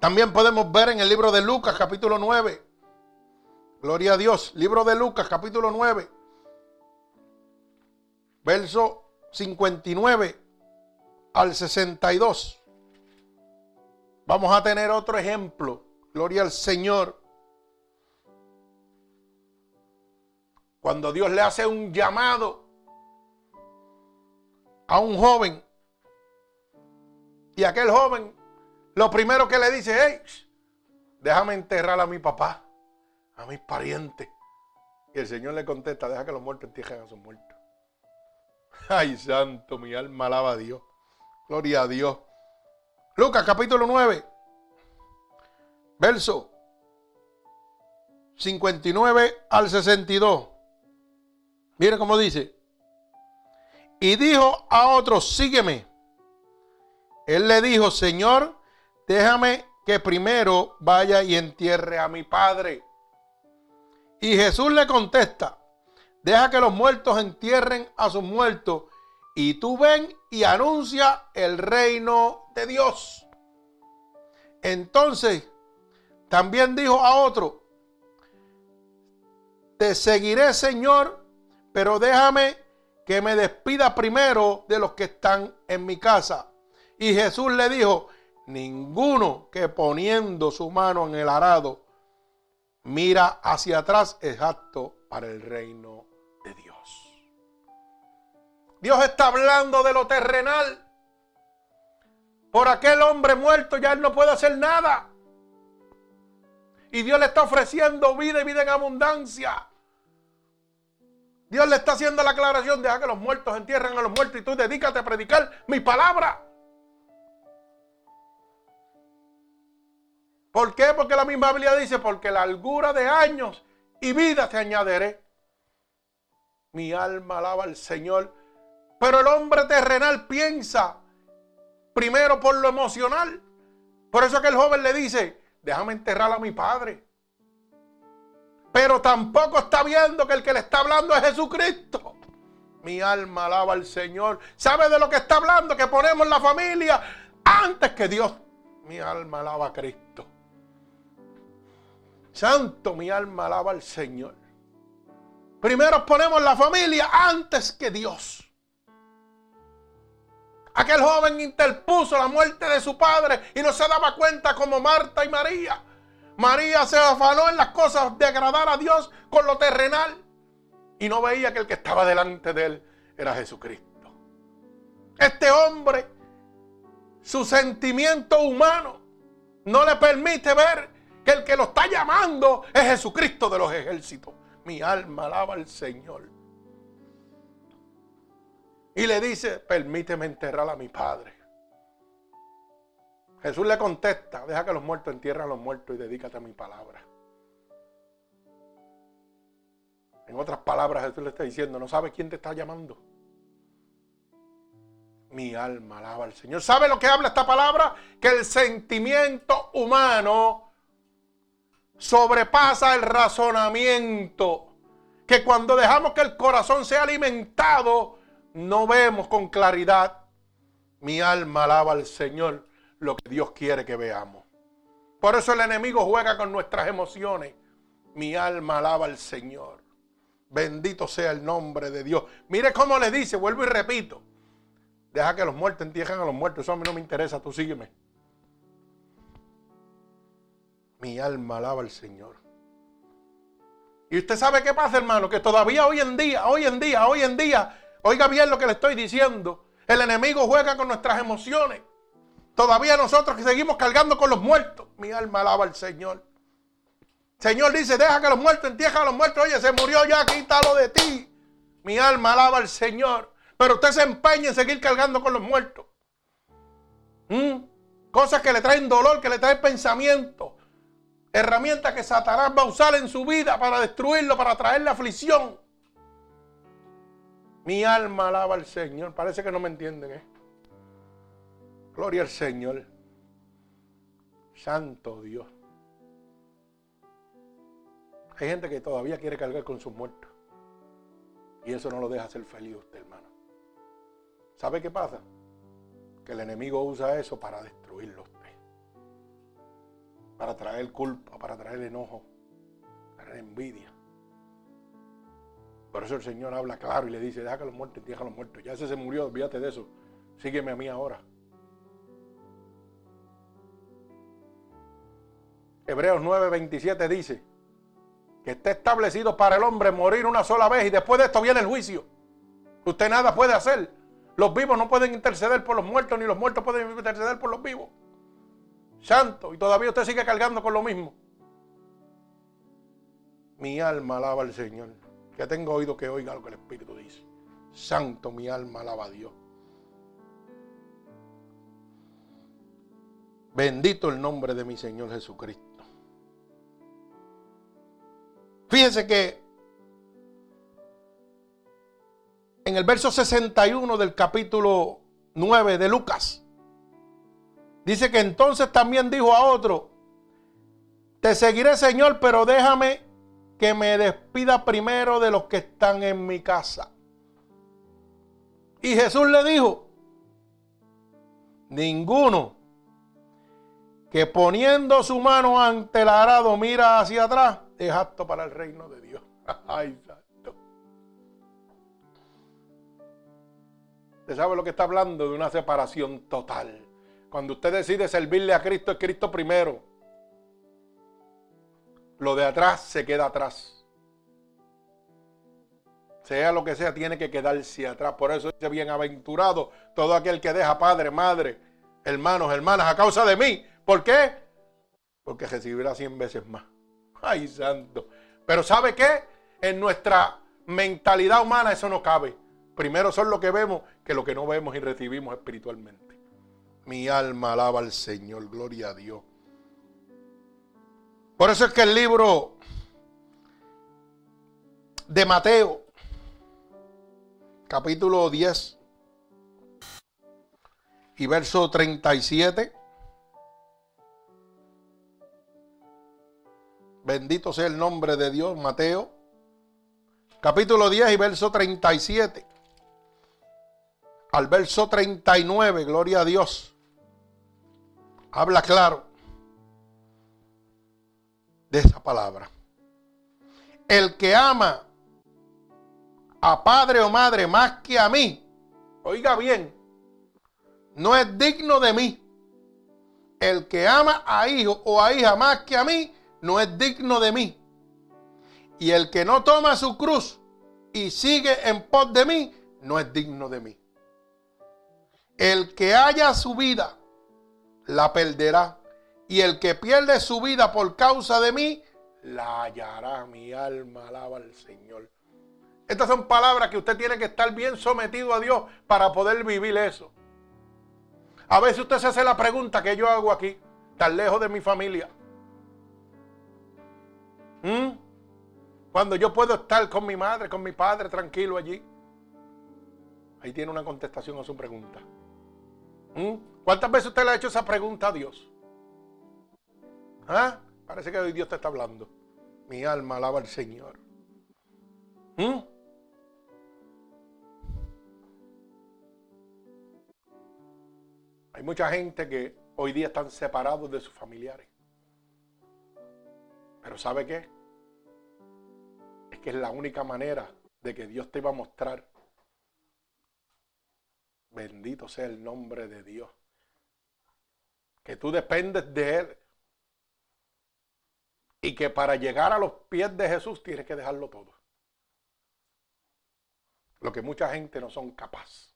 También podemos ver en el libro de Lucas capítulo 9. Gloria a Dios. Libro de Lucas capítulo 9. Verso 59 al 62. Vamos a tener otro ejemplo. Gloria al Señor. Cuando Dios le hace un llamado a un joven y aquel joven lo primero que le dice, hey, déjame enterrar a mi papá, a mis parientes. Y el Señor le contesta, deja que los muertos entierren a sus muertos. Ay, santo, mi alma alaba a Dios. Gloria a Dios. Lucas capítulo 9, verso 59 al 62. Mire cómo dice. Y dijo a otros, sígueme. Él le dijo, Señor, déjame que primero vaya y entierre a mi padre. Y Jesús le contesta, deja que los muertos entierren a sus muertos y tú ven y anuncia el reino de Dios. Entonces, también dijo a otro, te seguiré Señor, pero déjame que me despida primero de los que están en mi casa. Y Jesús le dijo, ninguno que poniendo su mano en el arado mira hacia atrás es apto para el reino de Dios. Dios está hablando de lo terrenal. Por aquel hombre muerto ya él no puede hacer nada. Y Dios le está ofreciendo vida y vida en abundancia. Dios le está haciendo la aclaración, deja que los muertos entierren a los muertos y tú dedícate a predicar mi palabra. ¿Por qué? Porque la misma Biblia dice, porque la largura de años y vida te añadiré. Mi alma alaba al Señor. Pero el hombre terrenal piensa primero por lo emocional. Por eso que el joven le dice, déjame enterrar a mi padre. Pero tampoco está viendo que el que le está hablando es Jesucristo. Mi alma alaba al Señor. ¿Sabe de lo que está hablando? Que ponemos la familia antes que Dios. Mi alma alaba a Cristo. Santo, mi alma alaba al Señor. Primero ponemos la familia antes que Dios. Aquel joven interpuso la muerte de su padre y no se daba cuenta como Marta y María. María se afanó en las cosas de agradar a Dios con lo terrenal y no veía que el que estaba delante de él era Jesucristo. Este hombre, su sentimiento humano no le permite ver que el que lo está llamando es Jesucristo de los ejércitos. Mi alma alaba al Señor. Y le dice, permíteme enterrar a mi padre. Jesús le contesta, deja que los muertos entierren a los muertos y dedícate a mi palabra. En otras palabras, Jesús le está diciendo, no sabes quién te está llamando. Mi alma alaba al Señor. ¿Sabe lo que habla esta palabra? Que el sentimiento humano sobrepasa el razonamiento. Que cuando dejamos que el corazón sea alimentado, no vemos con claridad. Mi alma alaba al Señor lo que Dios quiere que veamos. Por eso el enemigo juega con nuestras emociones. Mi alma alaba al Señor. Bendito sea el nombre de Dios. Mire cómo le dice, vuelvo y repito. Deja que los muertos entierren a los muertos. Eso a mí no me interesa, tú sígueme. Mi alma alaba al Señor. Y usted sabe qué pasa, hermano, que todavía hoy en día, hoy en día, hoy en día, oiga bien lo que le estoy diciendo, el enemigo juega con nuestras emociones. Todavía nosotros que seguimos cargando con los muertos. Mi alma alaba al Señor. Señor dice, deja que los muertos entierren a los muertos. Oye, se murió ya, quítalo de ti. Mi alma alaba al Señor. Pero usted se empeña en seguir cargando con los muertos. ¿Mm? Cosas que le traen dolor, que le traen pensamiento. Herramientas que Satanás va a usar en su vida para destruirlo, para traerle aflicción. Mi alma alaba al Señor. Parece que no me entienden, ¿eh? Gloria al Señor. Santo Dios. Hay gente que todavía quiere cargar con sus muertos. Y eso no lo deja ser feliz usted, hermano. ¿Sabe qué pasa? Que el enemigo usa eso para destruirlo usted. Para traer culpa, para traer enojo, para traer envidia. Por eso el Señor habla claro y le dice, deja que los muertos entierren a los muertos. Ya ese se murió, olvídate de eso. Sígueme a mí ahora. Hebreos 9:27 dice que está establecido para el hombre morir una sola vez y después de esto viene el juicio. Usted nada puede hacer. Los vivos no pueden interceder por los muertos, ni los muertos pueden interceder por los vivos. Santo, y todavía usted sigue cargando con lo mismo. Mi alma alaba al Señor. Que tengo oído que oiga lo que el Espíritu dice. Santo, mi alma alaba a Dios. Bendito el nombre de mi Señor Jesucristo. Fíjense que en el verso 61 del capítulo 9 de Lucas, dice que entonces también dijo a otro, te seguiré Señor, pero déjame que me despida primero de los que están en mi casa. Y Jesús le dijo, ninguno que poniendo su mano ante el arado mira hacia atrás es apto para el reino de Dios. Ay, santo. Usted sabe lo que está hablando de una separación total. Cuando usted decide servirle a Cristo, es Cristo primero. Lo de atrás se queda atrás. Sea lo que sea, tiene que quedarse atrás. Por eso dice bienaventurado todo aquel que deja padre, madre, hermanos, hermanas, a causa de mí. ¿Por qué? Porque recibirá cien veces más. Ay, santo. Pero ¿sabe qué? En nuestra mentalidad humana eso no cabe. Primero son lo que vemos que lo que no vemos y recibimos espiritualmente. Mi alma alaba al Señor, gloria a Dios. Por eso es que el libro de Mateo, capítulo 10 y verso 37, Bendito sea el nombre de Dios, Mateo. Capítulo 10 y verso 37. Al verso 39, gloria a Dios. Habla claro de esa palabra. El que ama a padre o madre más que a mí, oiga bien, no es digno de mí. El que ama a hijo o a hija más que a mí, no es digno de mí. Y el que no toma su cruz y sigue en pos de mí, no es digno de mí. El que haya su vida, la perderá. Y el que pierde su vida por causa de mí, la hallará. Mi alma alaba al Señor. Estas son palabras que usted tiene que estar bien sometido a Dios para poder vivir eso. A veces usted se hace la pregunta que yo hago aquí, tan lejos de mi familia. ¿Mm? Cuando yo puedo estar con mi madre, con mi padre, tranquilo allí. Ahí tiene una contestación a su pregunta. ¿Mm? ¿Cuántas veces usted le ha hecho esa pregunta a Dios? ¿Ah? Parece que hoy Dios te está hablando. Mi alma alaba al Señor. ¿Mm? Hay mucha gente que hoy día están separados de sus familiares. Pero ¿sabe qué? Es que es la única manera de que Dios te va a mostrar. Bendito sea el nombre de Dios. Que tú dependes de Él. Y que para llegar a los pies de Jesús tienes que dejarlo todo. Lo que mucha gente no son capaces.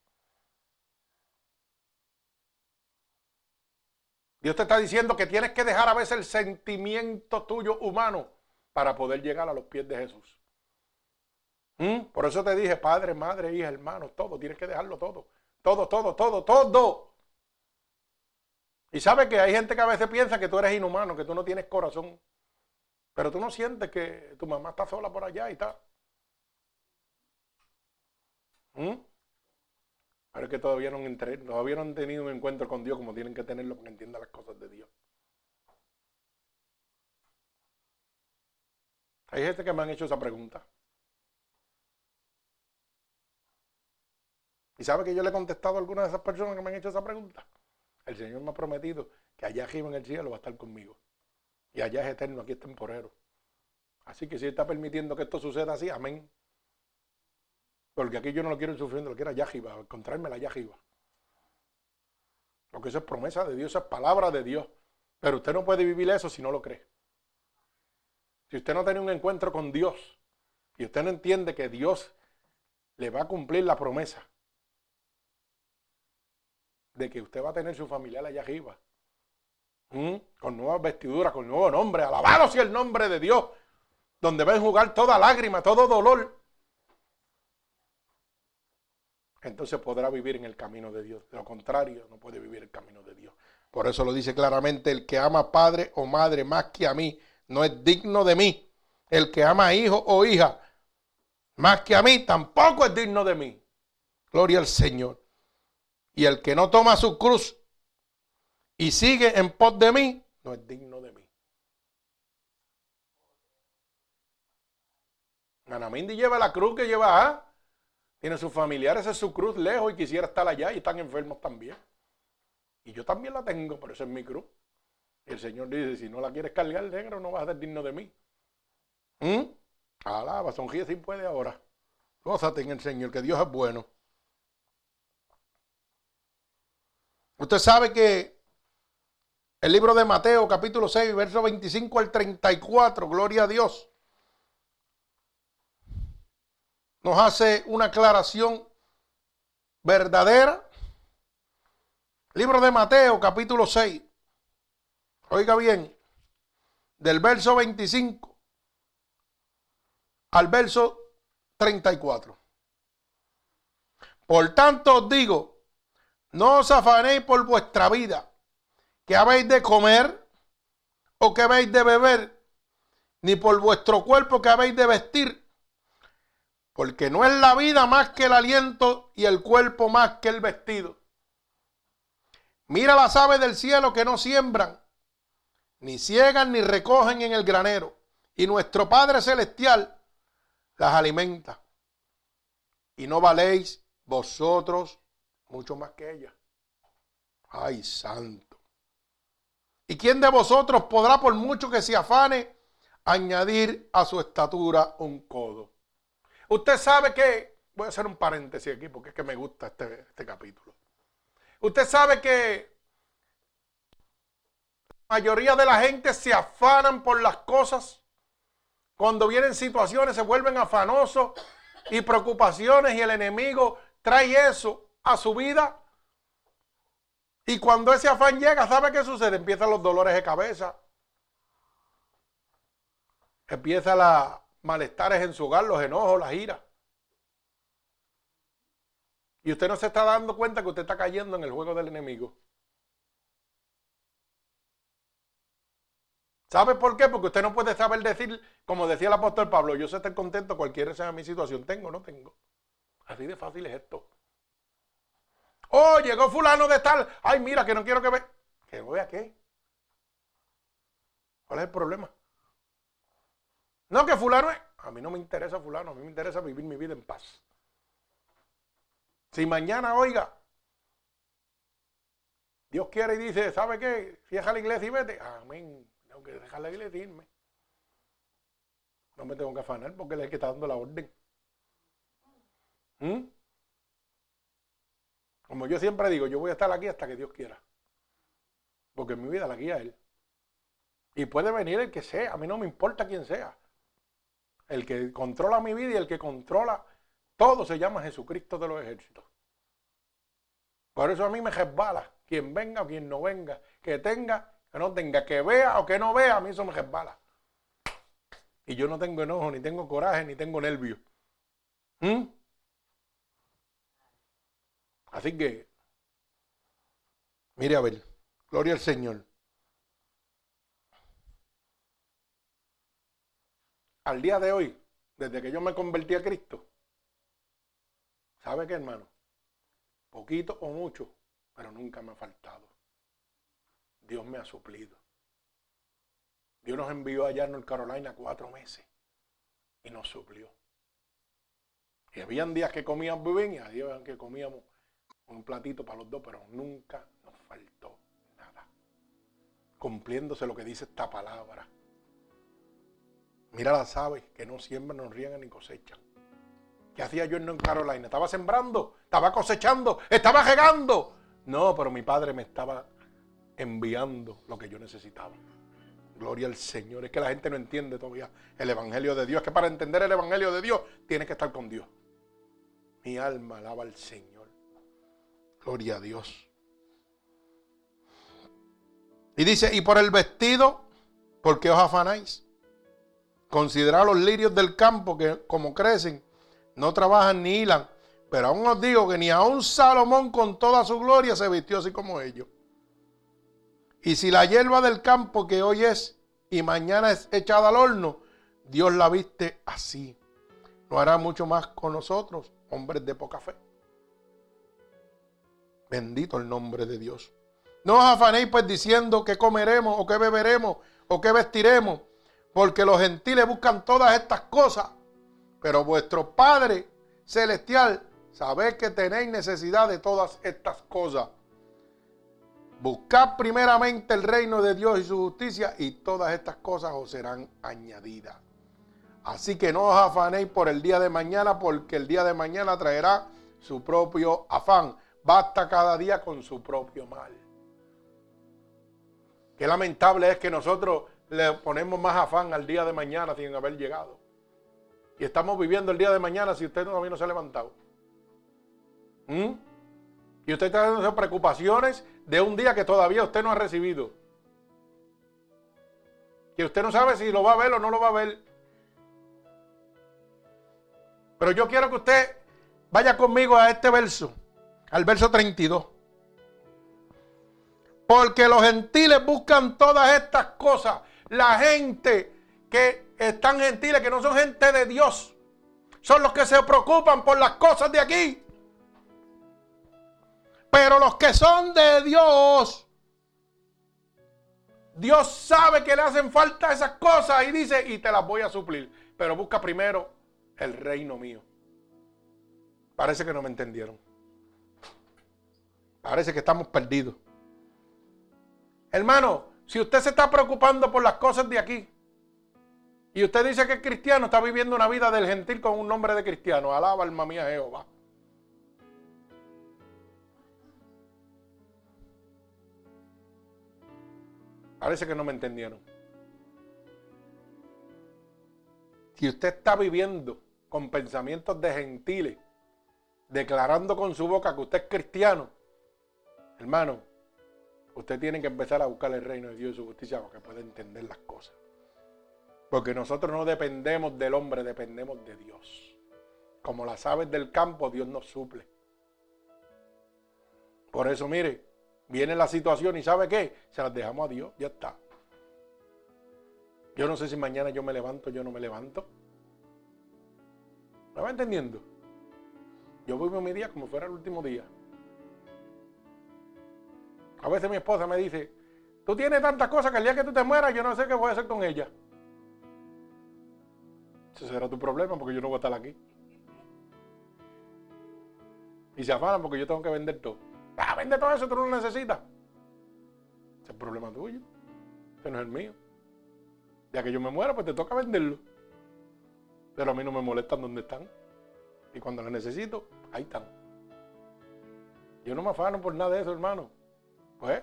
Dios te está diciendo que tienes que dejar a veces el sentimiento tuyo humano para poder llegar a los pies de Jesús. ¿Mm? Por eso te dije, padre, madre, hija, hermano, todo, tienes que dejarlo todo. Todo, todo, todo, todo. Y sabes que hay gente que a veces piensa que tú eres inhumano, que tú no tienes corazón. Pero tú no sientes que tu mamá está sola por allá y está. ¿Mm? Pero es que todavía no, entre, todavía no han tenido un encuentro con Dios como tienen que tenerlo para que entiendan las cosas de Dios. Hay gente que me han hecho esa pregunta. ¿Y sabe que yo le he contestado a algunas de esas personas que me han hecho esa pregunta? El Señor me ha prometido que allá arriba en el cielo va a estar conmigo. Y allá es eterno, aquí es temporero. Así que si está permitiendo que esto suceda así, amén. Porque aquí yo no lo quiero sufriendo, lo quiero allá arriba, encontrármela allá arriba. Porque eso es promesa de Dios, eso es palabra de Dios. Pero usted no puede vivir eso si no lo cree. Si usted no tiene un encuentro con Dios y usted no entiende que Dios le va a cumplir la promesa de que usted va a tener su familiar allá arriba, con nuevas vestiduras, con nuevo nombre, alabado sea el nombre de Dios, donde va a jugar toda lágrima, todo dolor, entonces podrá vivir en el camino de Dios. De lo contrario, no puede vivir el camino de Dios. Por eso lo dice claramente, el que ama padre o madre más que a mí, no es digno de mí. El que ama hijo o hija más que a mí, tampoco es digno de mí. Gloria al Señor. Y el que no toma su cruz y sigue en pos de mí, no es digno de mí. Anamindi lleva la cruz que lleva a. Tiene sus familiares en su cruz lejos y quisiera estar allá y están enfermos también. Y yo también la tengo, pero esa es mi cruz. Y el Señor dice, si no la quieres cargar negro, no vas a ser digno de mí. ¿Mm? Alaba, sonríe si puede ahora. Gózate en el Señor, que Dios es bueno. Usted sabe que el libro de Mateo, capítulo 6, verso 25 al 34, gloria a Dios, nos hace una aclaración verdadera. Libro de Mateo, capítulo 6. Oiga bien, del verso 25 al verso 34. Por tanto os digo, no os afanéis por vuestra vida, que habéis de comer o que habéis de beber, ni por vuestro cuerpo que habéis de vestir, porque no es la vida más que el aliento y el cuerpo más que el vestido. Mira las aves del cielo que no siembran, ni ciegan ni recogen en el granero, y nuestro Padre Celestial las alimenta. Y no valéis vosotros mucho más que ella. Ay, santo. ¿Y quién de vosotros podrá, por mucho que se afane, añadir a su estatura un codo? Usted sabe que, voy a hacer un paréntesis aquí porque es que me gusta este, este capítulo. Usted sabe que la mayoría de la gente se afanan por las cosas. Cuando vienen situaciones se vuelven afanosos y preocupaciones y el enemigo trae eso a su vida. Y cuando ese afán llega, ¿sabe qué sucede? Empiezan los dolores de cabeza. Empiezan los malestares en su hogar, los enojos, las iras. Y usted no se está dando cuenta que usted está cayendo en el juego del enemigo. ¿Sabe por qué? Porque usted no puede saber decir, como decía el apóstol Pablo, yo sé estar contento cualquiera sea mi situación, tengo o no tengo. Así de fácil es esto. Oh, llegó fulano de tal. Ay, mira, que no quiero que vea. ¿Que vea qué? ¿Cuál es el problema? No, que fulano es. A mí no me interesa fulano, a mí me interesa vivir mi vida en paz. Si mañana, oiga, Dios quiere y dice, ¿sabe qué? Cierra la iglesia y vete. Amén. Tengo que dejar la iglesia y irme. No me tengo que afanar porque es el que está dando la orden. ¿Mm? Como yo siempre digo, yo voy a estar aquí hasta que Dios quiera. Porque mi vida la guía Él. Y puede venir el que sea, a mí no me importa quién sea. El que controla mi vida y el que controla todo se llama Jesucristo de los ejércitos. Por eso a mí me resbala. Quien venga o quien no venga. Que tenga, que no tenga. Que vea o que no vea, a mí eso me resbala. Y yo no tengo enojo, ni tengo coraje, ni tengo nervio. ¿Mm? Así que, mire a ver, gloria al Señor. Al día de hoy, desde que yo me convertí a Cristo, ¿sabe qué, hermano? Poquito o mucho, pero nunca me ha faltado. Dios me ha suplido. Dios nos envió allá en North Carolina cuatro meses y nos suplió. Y habían días que comíamos bien y había días que comíamos un platito para los dos, pero nunca nos faltó nada. Cumpliéndose lo que dice esta palabra. Mira las aves que no siembran, no riegan ni cosechan. ¿Qué hacía yo en Carolina? Estaba sembrando, estaba cosechando, estaba regando. No, pero mi padre me estaba enviando lo que yo necesitaba. Gloria al Señor. Es que la gente no entiende todavía el Evangelio de Dios. Es que para entender el Evangelio de Dios tiene que estar con Dios. Mi alma alaba al Señor. Gloria a Dios. Y dice, y por el vestido, ¿por qué os afanáis? Considerad los lirios del campo que como crecen, no trabajan ni hilan. Pero aún os digo que ni a un Salomón con toda su gloria se vistió así como ellos. Y si la hierba del campo que hoy es y mañana es echada al horno, Dios la viste así. ¿No hará mucho más con nosotros, hombres de poca fe? Bendito el nombre de Dios. No os afanéis pues diciendo que comeremos o que beberemos o que vestiremos, porque los gentiles buscan todas estas cosas, pero vuestro Padre celestial sabe que tenéis necesidad de todas estas cosas. Buscad primeramente el reino de Dios y su justicia y todas estas cosas os serán añadidas. Así que no os afanéis por el día de mañana, porque el día de mañana traerá su propio afán. Basta cada día con su propio mal. Qué lamentable es que nosotros le ponemos más afán al día de mañana sin haber llegado. Y estamos viviendo el día de mañana si usted todavía no se ha levantado. ¿Mm? Y usted está teniendo preocupaciones de un día que todavía usted no ha recibido. Que usted no sabe si lo va a ver o no lo va a ver. Pero yo quiero que usted vaya conmigo a este verso, al verso 32. Porque los gentiles buscan todas estas cosas. La gente que están gentiles, que no son gente de Dios, son los que se preocupan por las cosas de aquí. Pero los que son de Dios, Dios sabe que le hacen falta esas cosas y dice, y te las voy a suplir. Pero busca primero el reino mío. Parece que no me entendieron. Parece que estamos perdidos. Hermano, si usted se está preocupando por las cosas de aquí y usted dice que es cristiano, está viviendo una vida del gentil con un nombre de cristiano. Alaba alma mía Jehová. Parece que no me entendieron. Si usted está viviendo con pensamientos de gentiles, declarando con su boca que usted es cristiano, hermano, usted tiene que empezar a buscar el reino de Dios y su justicia para que pueda entender las cosas. Porque nosotros no dependemos del hombre, dependemos de Dios. Como las aves del campo, Dios nos suple. Por eso, mire, Viene la situación y ¿sabe qué? Se las dejamos a Dios, ya está. Yo no sé si mañana yo me levanto, yo no me levanto. ¿Me va entendiendo? Yo vivo mi día como fuera el último día. A veces mi esposa me dice, tú tienes tantas cosas que el día que tú te mueras yo no sé qué voy a hacer con ella. Ese será tu problema porque yo no voy a estar aquí. Y se afanan porque yo tengo que vender todo. Ah, vende todo eso, tú no lo necesitas. Ese es el problema tuyo. Ese no es el mío. Ya que yo me muera, pues te toca venderlo. Pero a mí no me molestan donde están. Y cuando lo necesito, ahí están. Yo no me afano por nada de eso, hermano. Pues,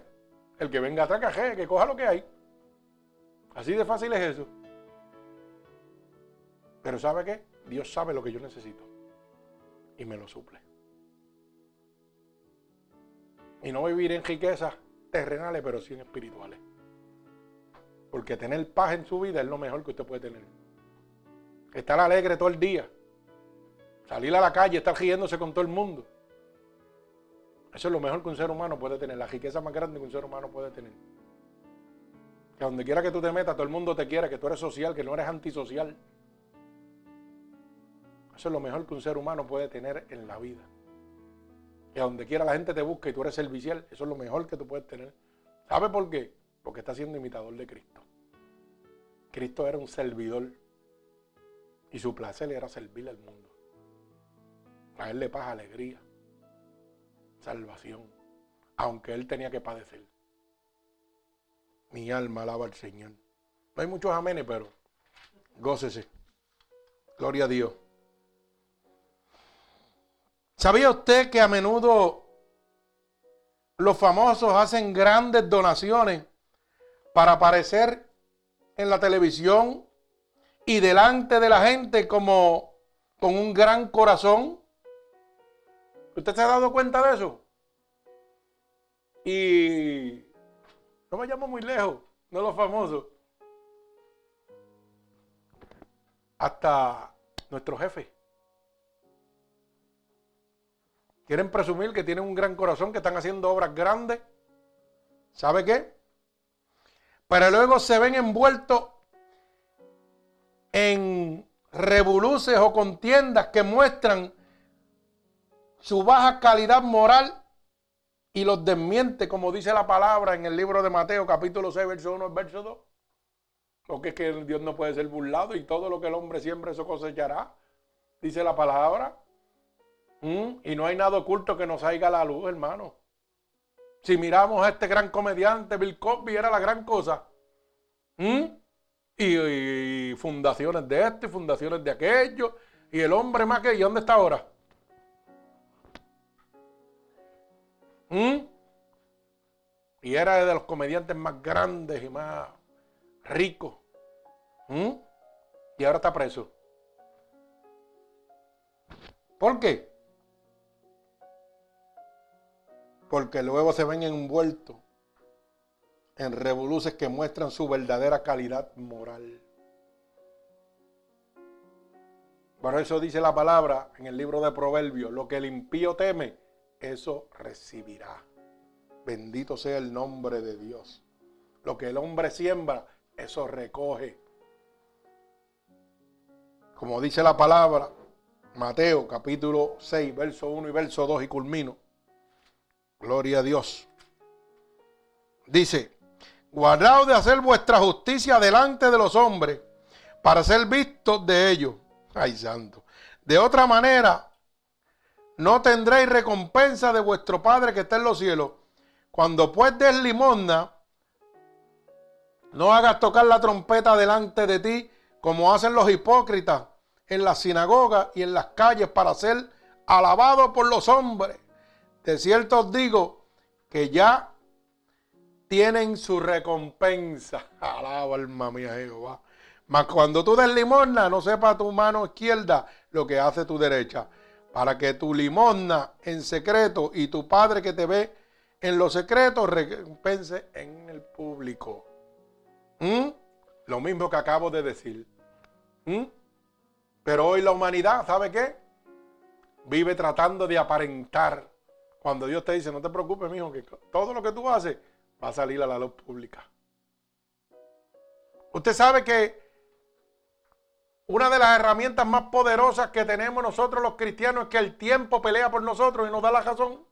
el que venga atrás, caje, que coja lo que hay. Así de fácil es eso. Pero ¿sabe qué? Dios sabe lo que yo necesito. Y me lo suple. Y no vivir en riquezas terrenales, pero sí en espirituales. Porque tener paz en su vida es lo mejor que usted puede tener. Estar alegre todo el día. Salir a la calle, estar riéndose con todo el mundo. Eso es lo mejor que un ser humano puede tener. La riqueza más grande que un ser humano puede tener. Que donde quiera que tú te metas, todo el mundo te quiera, que tú eres social, que no eres antisocial. Eso es lo mejor que un ser humano puede tener en la vida. Que donde quiera la gente te busque y tú eres servicial, eso es lo mejor que tú puedes tener. ¿Sabe por qué? Porque está siendo imitador de Cristo. Cristo era un servidor y su placer era servir al mundo. Traerle paz, alegría, salvación, aunque él tenía que padecer. Mi alma alaba al Señor. No hay muchos amenes, pero gócese. Gloria a Dios. ¿Sabía usted que a menudo los famosos hacen grandes donaciones para aparecer en la televisión y delante de la gente como con un gran corazón? ¿Usted se ha dado cuenta de eso? Y no vayamos muy lejos, no los famosos. Hasta nuestro jefe. Quieren presumir que tienen un gran corazón, que están haciendo obras grandes. ¿Sabe qué? Pero luego se ven envueltos en revoluces o contiendas que muestran su baja calidad moral y los desmiente, como dice la palabra en el libro de Mateo, capítulo 6, verso 1 verso 2. Porque es que Dios no puede ser burlado y todo lo que el hombre siempre eso cosechará, dice la palabra. ¿Mm? Y no hay nada oculto que nos salga a la luz, hermano. Si miramos a este gran comediante, Bill Cosby era la gran cosa. ¿Mm? Y, fundaciones de este, fundaciones de aquello. Y el hombre más que, ¿y dónde está ahora? ¿Mm? Y era de los comediantes más grandes y más ricos. ¿Mm? Y ahora está preso. ¿Por qué? Porque luego se ven envueltos en revoluciones que muestran su verdadera calidad moral. Por eso dice la palabra en el libro de Proverbios, lo que el impío teme, eso recibirá. Bendito sea el nombre de Dios. Lo que el hombre siembra, eso recoge. Como dice la palabra, Mateo capítulo 6, verso 1 y verso 2 y culmino. Gloria a Dios. Dice, guardaos de hacer vuestra justicia delante de los hombres para ser vistos de ellos. Ay, santo. De otra manera, no tendréis recompensa de vuestro Padre que está en los cielos. Cuando pues des limosna, no hagas tocar la trompeta delante de ti, como hacen los hipócritas en las sinagogas y en las calles para ser alabados por los hombres. De cierto os digo que ya tienen su recompensa. Alaba alma mía Jehová. Mas cuando tú des limosna, no sepa tu mano izquierda lo que hace tu derecha para que tu limosna en secreto y tu Padre que te ve en lo secreto recompense en el público. ¿Mm? Lo mismo que acabo de decir. ¿Mm? Pero hoy la humanidad, ¿sabe qué? Vive tratando de aparentar. Cuando Dios te dice, no te preocupes, mijo, que todo lo que tú haces va a salir a la luz pública. Usted sabe que una de las herramientas más poderosas que tenemos nosotros los cristianos es que el tiempo pelea por nosotros y nos da la razón.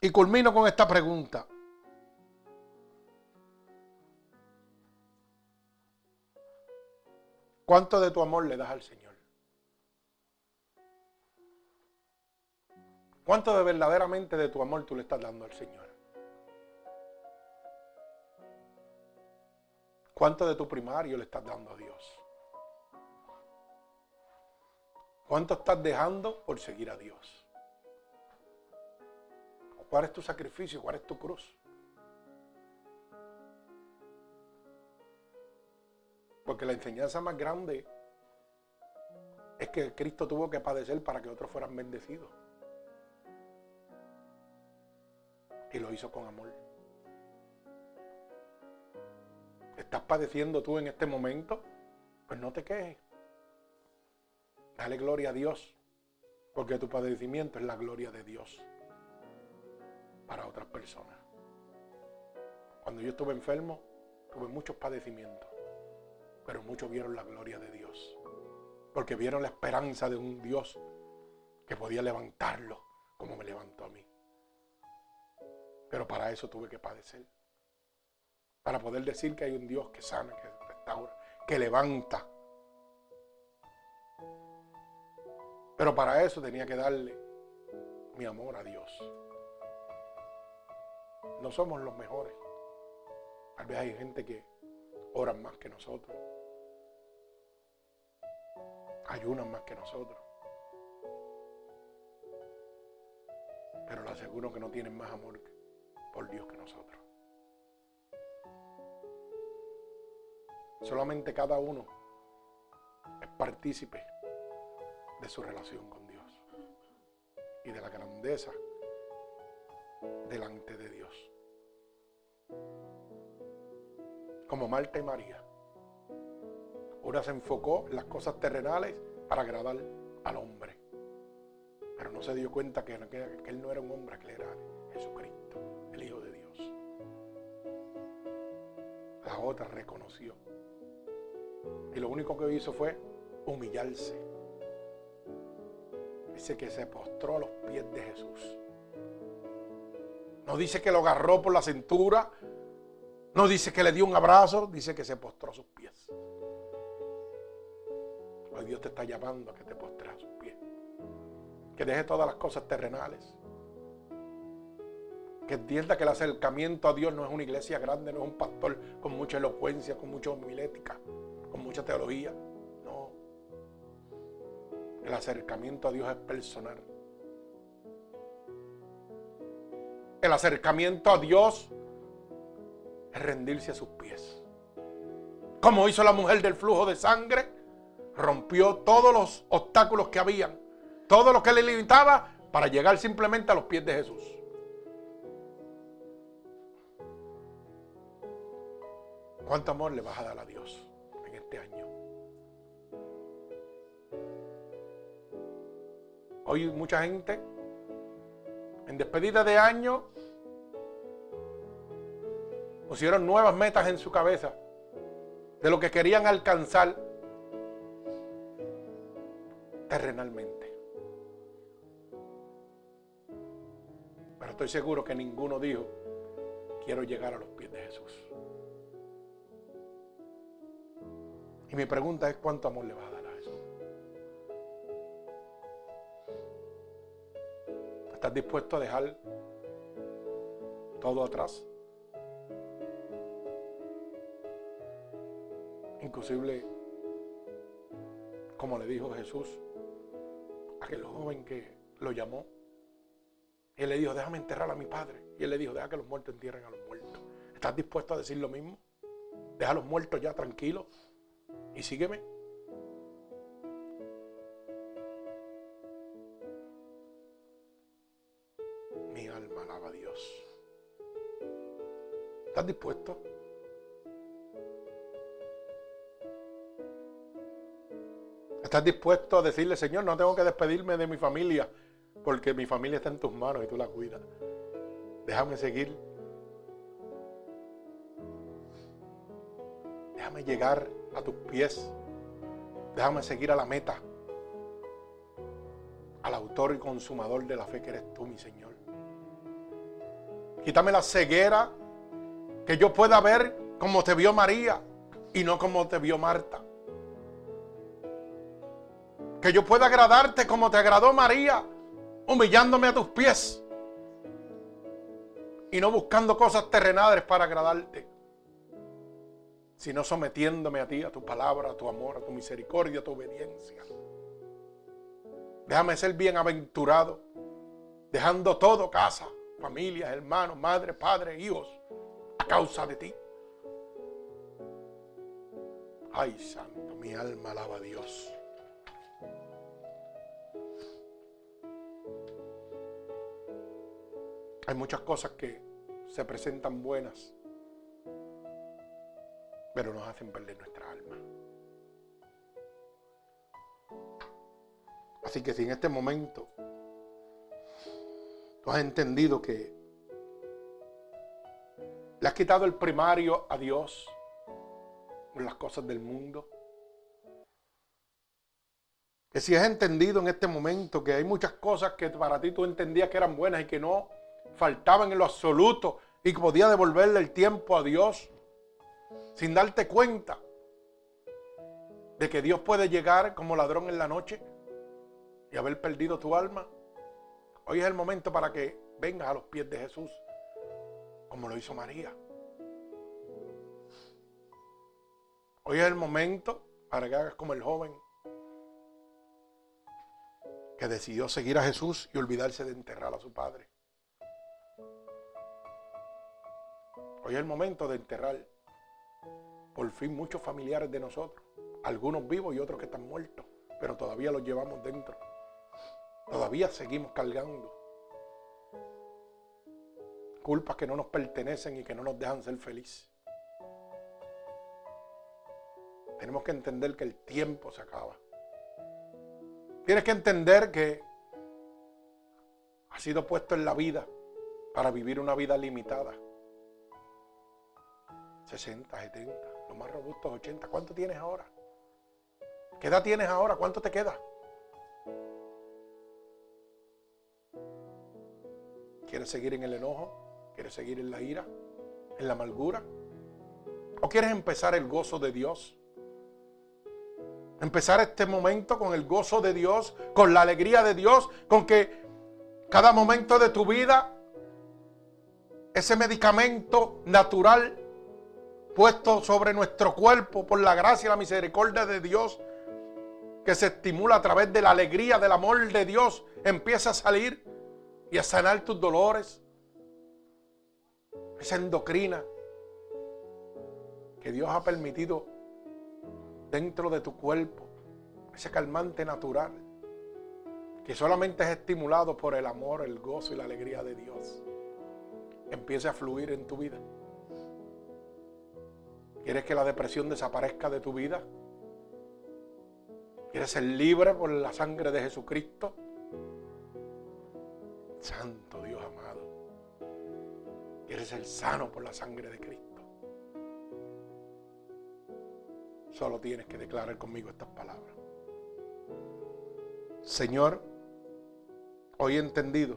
Y culmino con esta pregunta. ¿Cuánto de tu amor le das al Señor? ¿Cuánto de verdaderamente de tu amor tú le estás dando al Señor? ¿Cuánto de tu primario le estás dando a Dios? ¿Cuánto estás dejando por seguir a Dios? ¿Cuál es tu sacrificio? ¿Cuál es tu cruz? Porque la enseñanza más grande es que Cristo tuvo que padecer para que otros fueran bendecidos. Y lo hizo con amor. ¿Estás padeciendo tú en este momento? Pues no te quejes. Dale gloria a Dios. Porque tu padecimiento es la gloria de Dios para otras personas. Cuando yo estuve enfermo, tuve muchos padecimientos pero muchos vieron la gloria de Dios. Porque vieron la esperanza de un Dios que podía levantarlo como me levantó a mí. Pero para eso tuve que padecer. Para poder decir que hay un Dios que sana, que restaura, que levanta. Pero para eso tenía que darle mi amor a Dios. No somos los mejores. Tal vez hay gente que oran más que nosotros ayunan más que nosotros. Pero le aseguro que no tienen más amor por Dios que nosotros. Solamente cada uno es partícipe de su relación con Dios y de la grandeza delante de Dios. Como Marta y María. Una se enfocó en las cosas terrenales para agradar al hombre. Pero no se dio cuenta que, él no era un hombre, que él era Jesucristo, el Hijo de Dios. La otra reconoció. Y lo único que hizo fue humillarse. Dice que se postró a los pies de Jesús. No dice que lo agarró por la cintura. No dice que le dio un abrazo. Dice que se postró a sus pies. Dios te está llamando a que te postres a sus pies. Que deje todas las cosas terrenales. Que entienda que el acercamiento a Dios no es una iglesia grande, no es un pastor con mucha elocuencia, con mucha homilética, con mucha teología. No. El acercamiento a Dios es personal. El acercamiento a Dios es rendirse a sus pies. Como hizo la mujer del flujo de sangre, rompió todos los obstáculos que habían, todo lo que le limitaba para llegar simplemente a los pies de Jesús. ¿Cuánto amor le vas a dar a Dios este año? Hoy mucha gente en despedida de año pusieron nuevas metas en su cabeza de lo que querían alcanzar terrenalmente. Pero estoy seguro que ninguno dijo, quiero llegar a los pies de Jesús. Y mi pregunta es, ¿cuánto amor le va a dar a Jesús? ¿Estás dispuesto a dejar todo atrás? Inclusive, como le dijo Jesús, aquel joven que lo llamó. Y él le dijo, déjame enterrar a mi padre. Y él le dijo, deja que los muertos entierren a los muertos. ¿Estás dispuesto a decir lo mismo? Deja a los muertos ya tranquilos y sígueme. Mi alma alaba a Dios. ¿Estás dispuesto? ¿Estás dispuesto a decirle, Señor, no tengo que despedirme de mi familia porque mi familia está en tus manos y tú la cuidas? Déjame seguir. Déjame llegar a tus pies. Déjame seguir a la meta. Al autor y consumador de la fe que eres tú, mi Señor. Quítame la ceguera que yo pueda ver como te vio María y no como te vio Marta. Que yo pueda agradarte como te agradó María, humillándome a tus pies. Y no buscando cosas terrenales para agradarte, sino sometiéndome a ti, a tu palabra, a tu amor, a tu misericordia, a tu obediencia. Déjame ser bienaventurado, dejando todo casa, familias, hermanos, madres, padres, hijos, a causa de ti. Ay, santo, mi alma alaba a Dios. Hay muchas cosas que se presentan buenas, pero nos hacen perder nuestra alma. Así que si en este momento tú has entendido que le has quitado el primario a Dios por las cosas del mundo, que si has entendido en este momento que hay muchas cosas que para ti tú entendías que eran buenas y que no faltaban en lo absoluto y que podía devolverle el tiempo a Dios sin darte cuenta de que Dios puede llegar como ladrón en la noche y haber perdido tu alma. Hoy es el momento para que vengas a los pies de Jesús, como lo hizo María. Hoy es el momento para que hagas como el joven que decidió seguir a Jesús y olvidarse de enterrar a su padre. Hoy es el momento de enterrar por fin muchos familiares de nosotros, algunos vivos y otros que están muertos, pero todavía los llevamos dentro. Todavía seguimos cargando culpas que no nos pertenecen y que no nos dejan ser felices. Tenemos que entender que el tiempo se acaba. Tienes que entender que ha sido puesto en la vida para vivir una vida limitada. 60, 70, los más robustos 80. ¿Cuánto tienes ahora? ¿Qué edad tienes ahora? ¿Cuánto te queda? ¿Quieres seguir en el enojo? ¿Quieres seguir en la ira? ¿En la amargura? ¿O quieres empezar el gozo de Dios? Empezar este momento con el gozo de Dios, con la alegría de Dios, con que cada momento de tu vida, ese medicamento natural puesto sobre nuestro cuerpo por la gracia y la misericordia de Dios, que se estimula a través de la alegría, del amor de Dios, empieza a salir y a sanar tus dolores. Esa endocrina que Dios ha permitido dentro de tu cuerpo, ese calmante natural, que solamente es estimulado por el amor, el gozo y la alegría de Dios, empiece a fluir en tu vida. ¿Quieres que la depresión desaparezca de tu vida? ¿Quieres ser libre por la sangre de Jesucristo? Santo Dios amado. ¿Quieres ser sano por la sangre de Cristo? Solo tienes que declarar conmigo estas palabras. Señor, hoy he entendido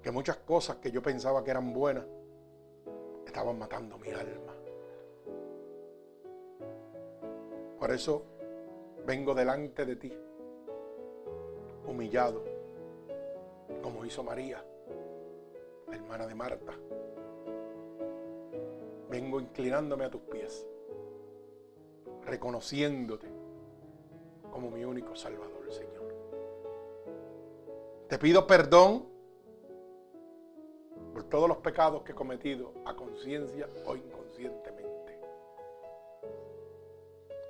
que muchas cosas que yo pensaba que eran buenas estaban matando mi alma. Por eso vengo delante de ti, humillado, como hizo María, la hermana de Marta. Vengo inclinándome a tus pies, reconociéndote como mi único Salvador, Señor. Te pido perdón por todos los pecados que he cometido a conciencia o inconscientemente.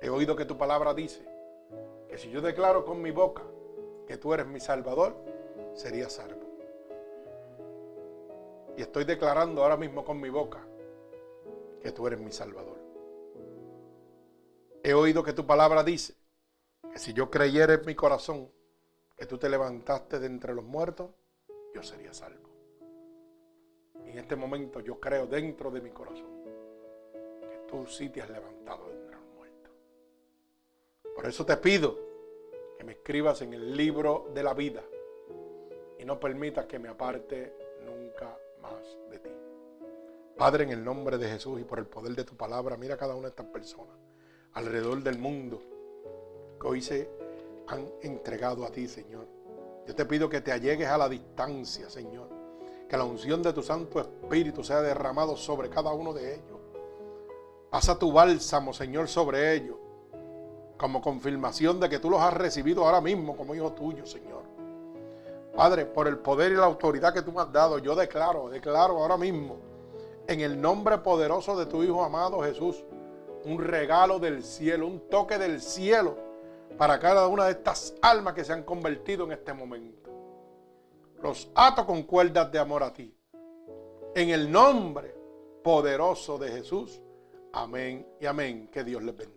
He oído que tu palabra dice que si yo declaro con mi boca que tú eres mi Salvador, sería salvo. Y estoy declarando ahora mismo con mi boca que tú eres mi Salvador. He oído que tu palabra dice que si yo creyera en mi corazón que tú te levantaste de entre los muertos, yo sería salvo en este momento yo creo dentro de mi corazón que tú sí te has levantado de entre los muertos. Por eso te pido que me escribas en el libro de la vida y no permitas que me aparte nunca más de ti. Padre, en el nombre de Jesús y por el poder de tu palabra, mira a cada una de estas personas alrededor del mundo que hoy se han entregado a ti, Señor. Yo te pido que te allegues a la distancia, Señor que la unción de tu Santo Espíritu sea derramado sobre cada uno de ellos. Pasa tu bálsamo, Señor, sobre ellos, como confirmación de que tú los has recibido ahora mismo como hijo tuyo, Señor. Padre, por el poder y la autoridad que tú me has dado, yo declaro, declaro ahora mismo, en el nombre poderoso de tu Hijo amado Jesús, un regalo del cielo, un toque del cielo para cada una de estas almas que se han convertido en este momento. Los ato con cuerdas de amor a ti. En el nombre poderoso de Jesús. Amén y amén. Que Dios les bendiga.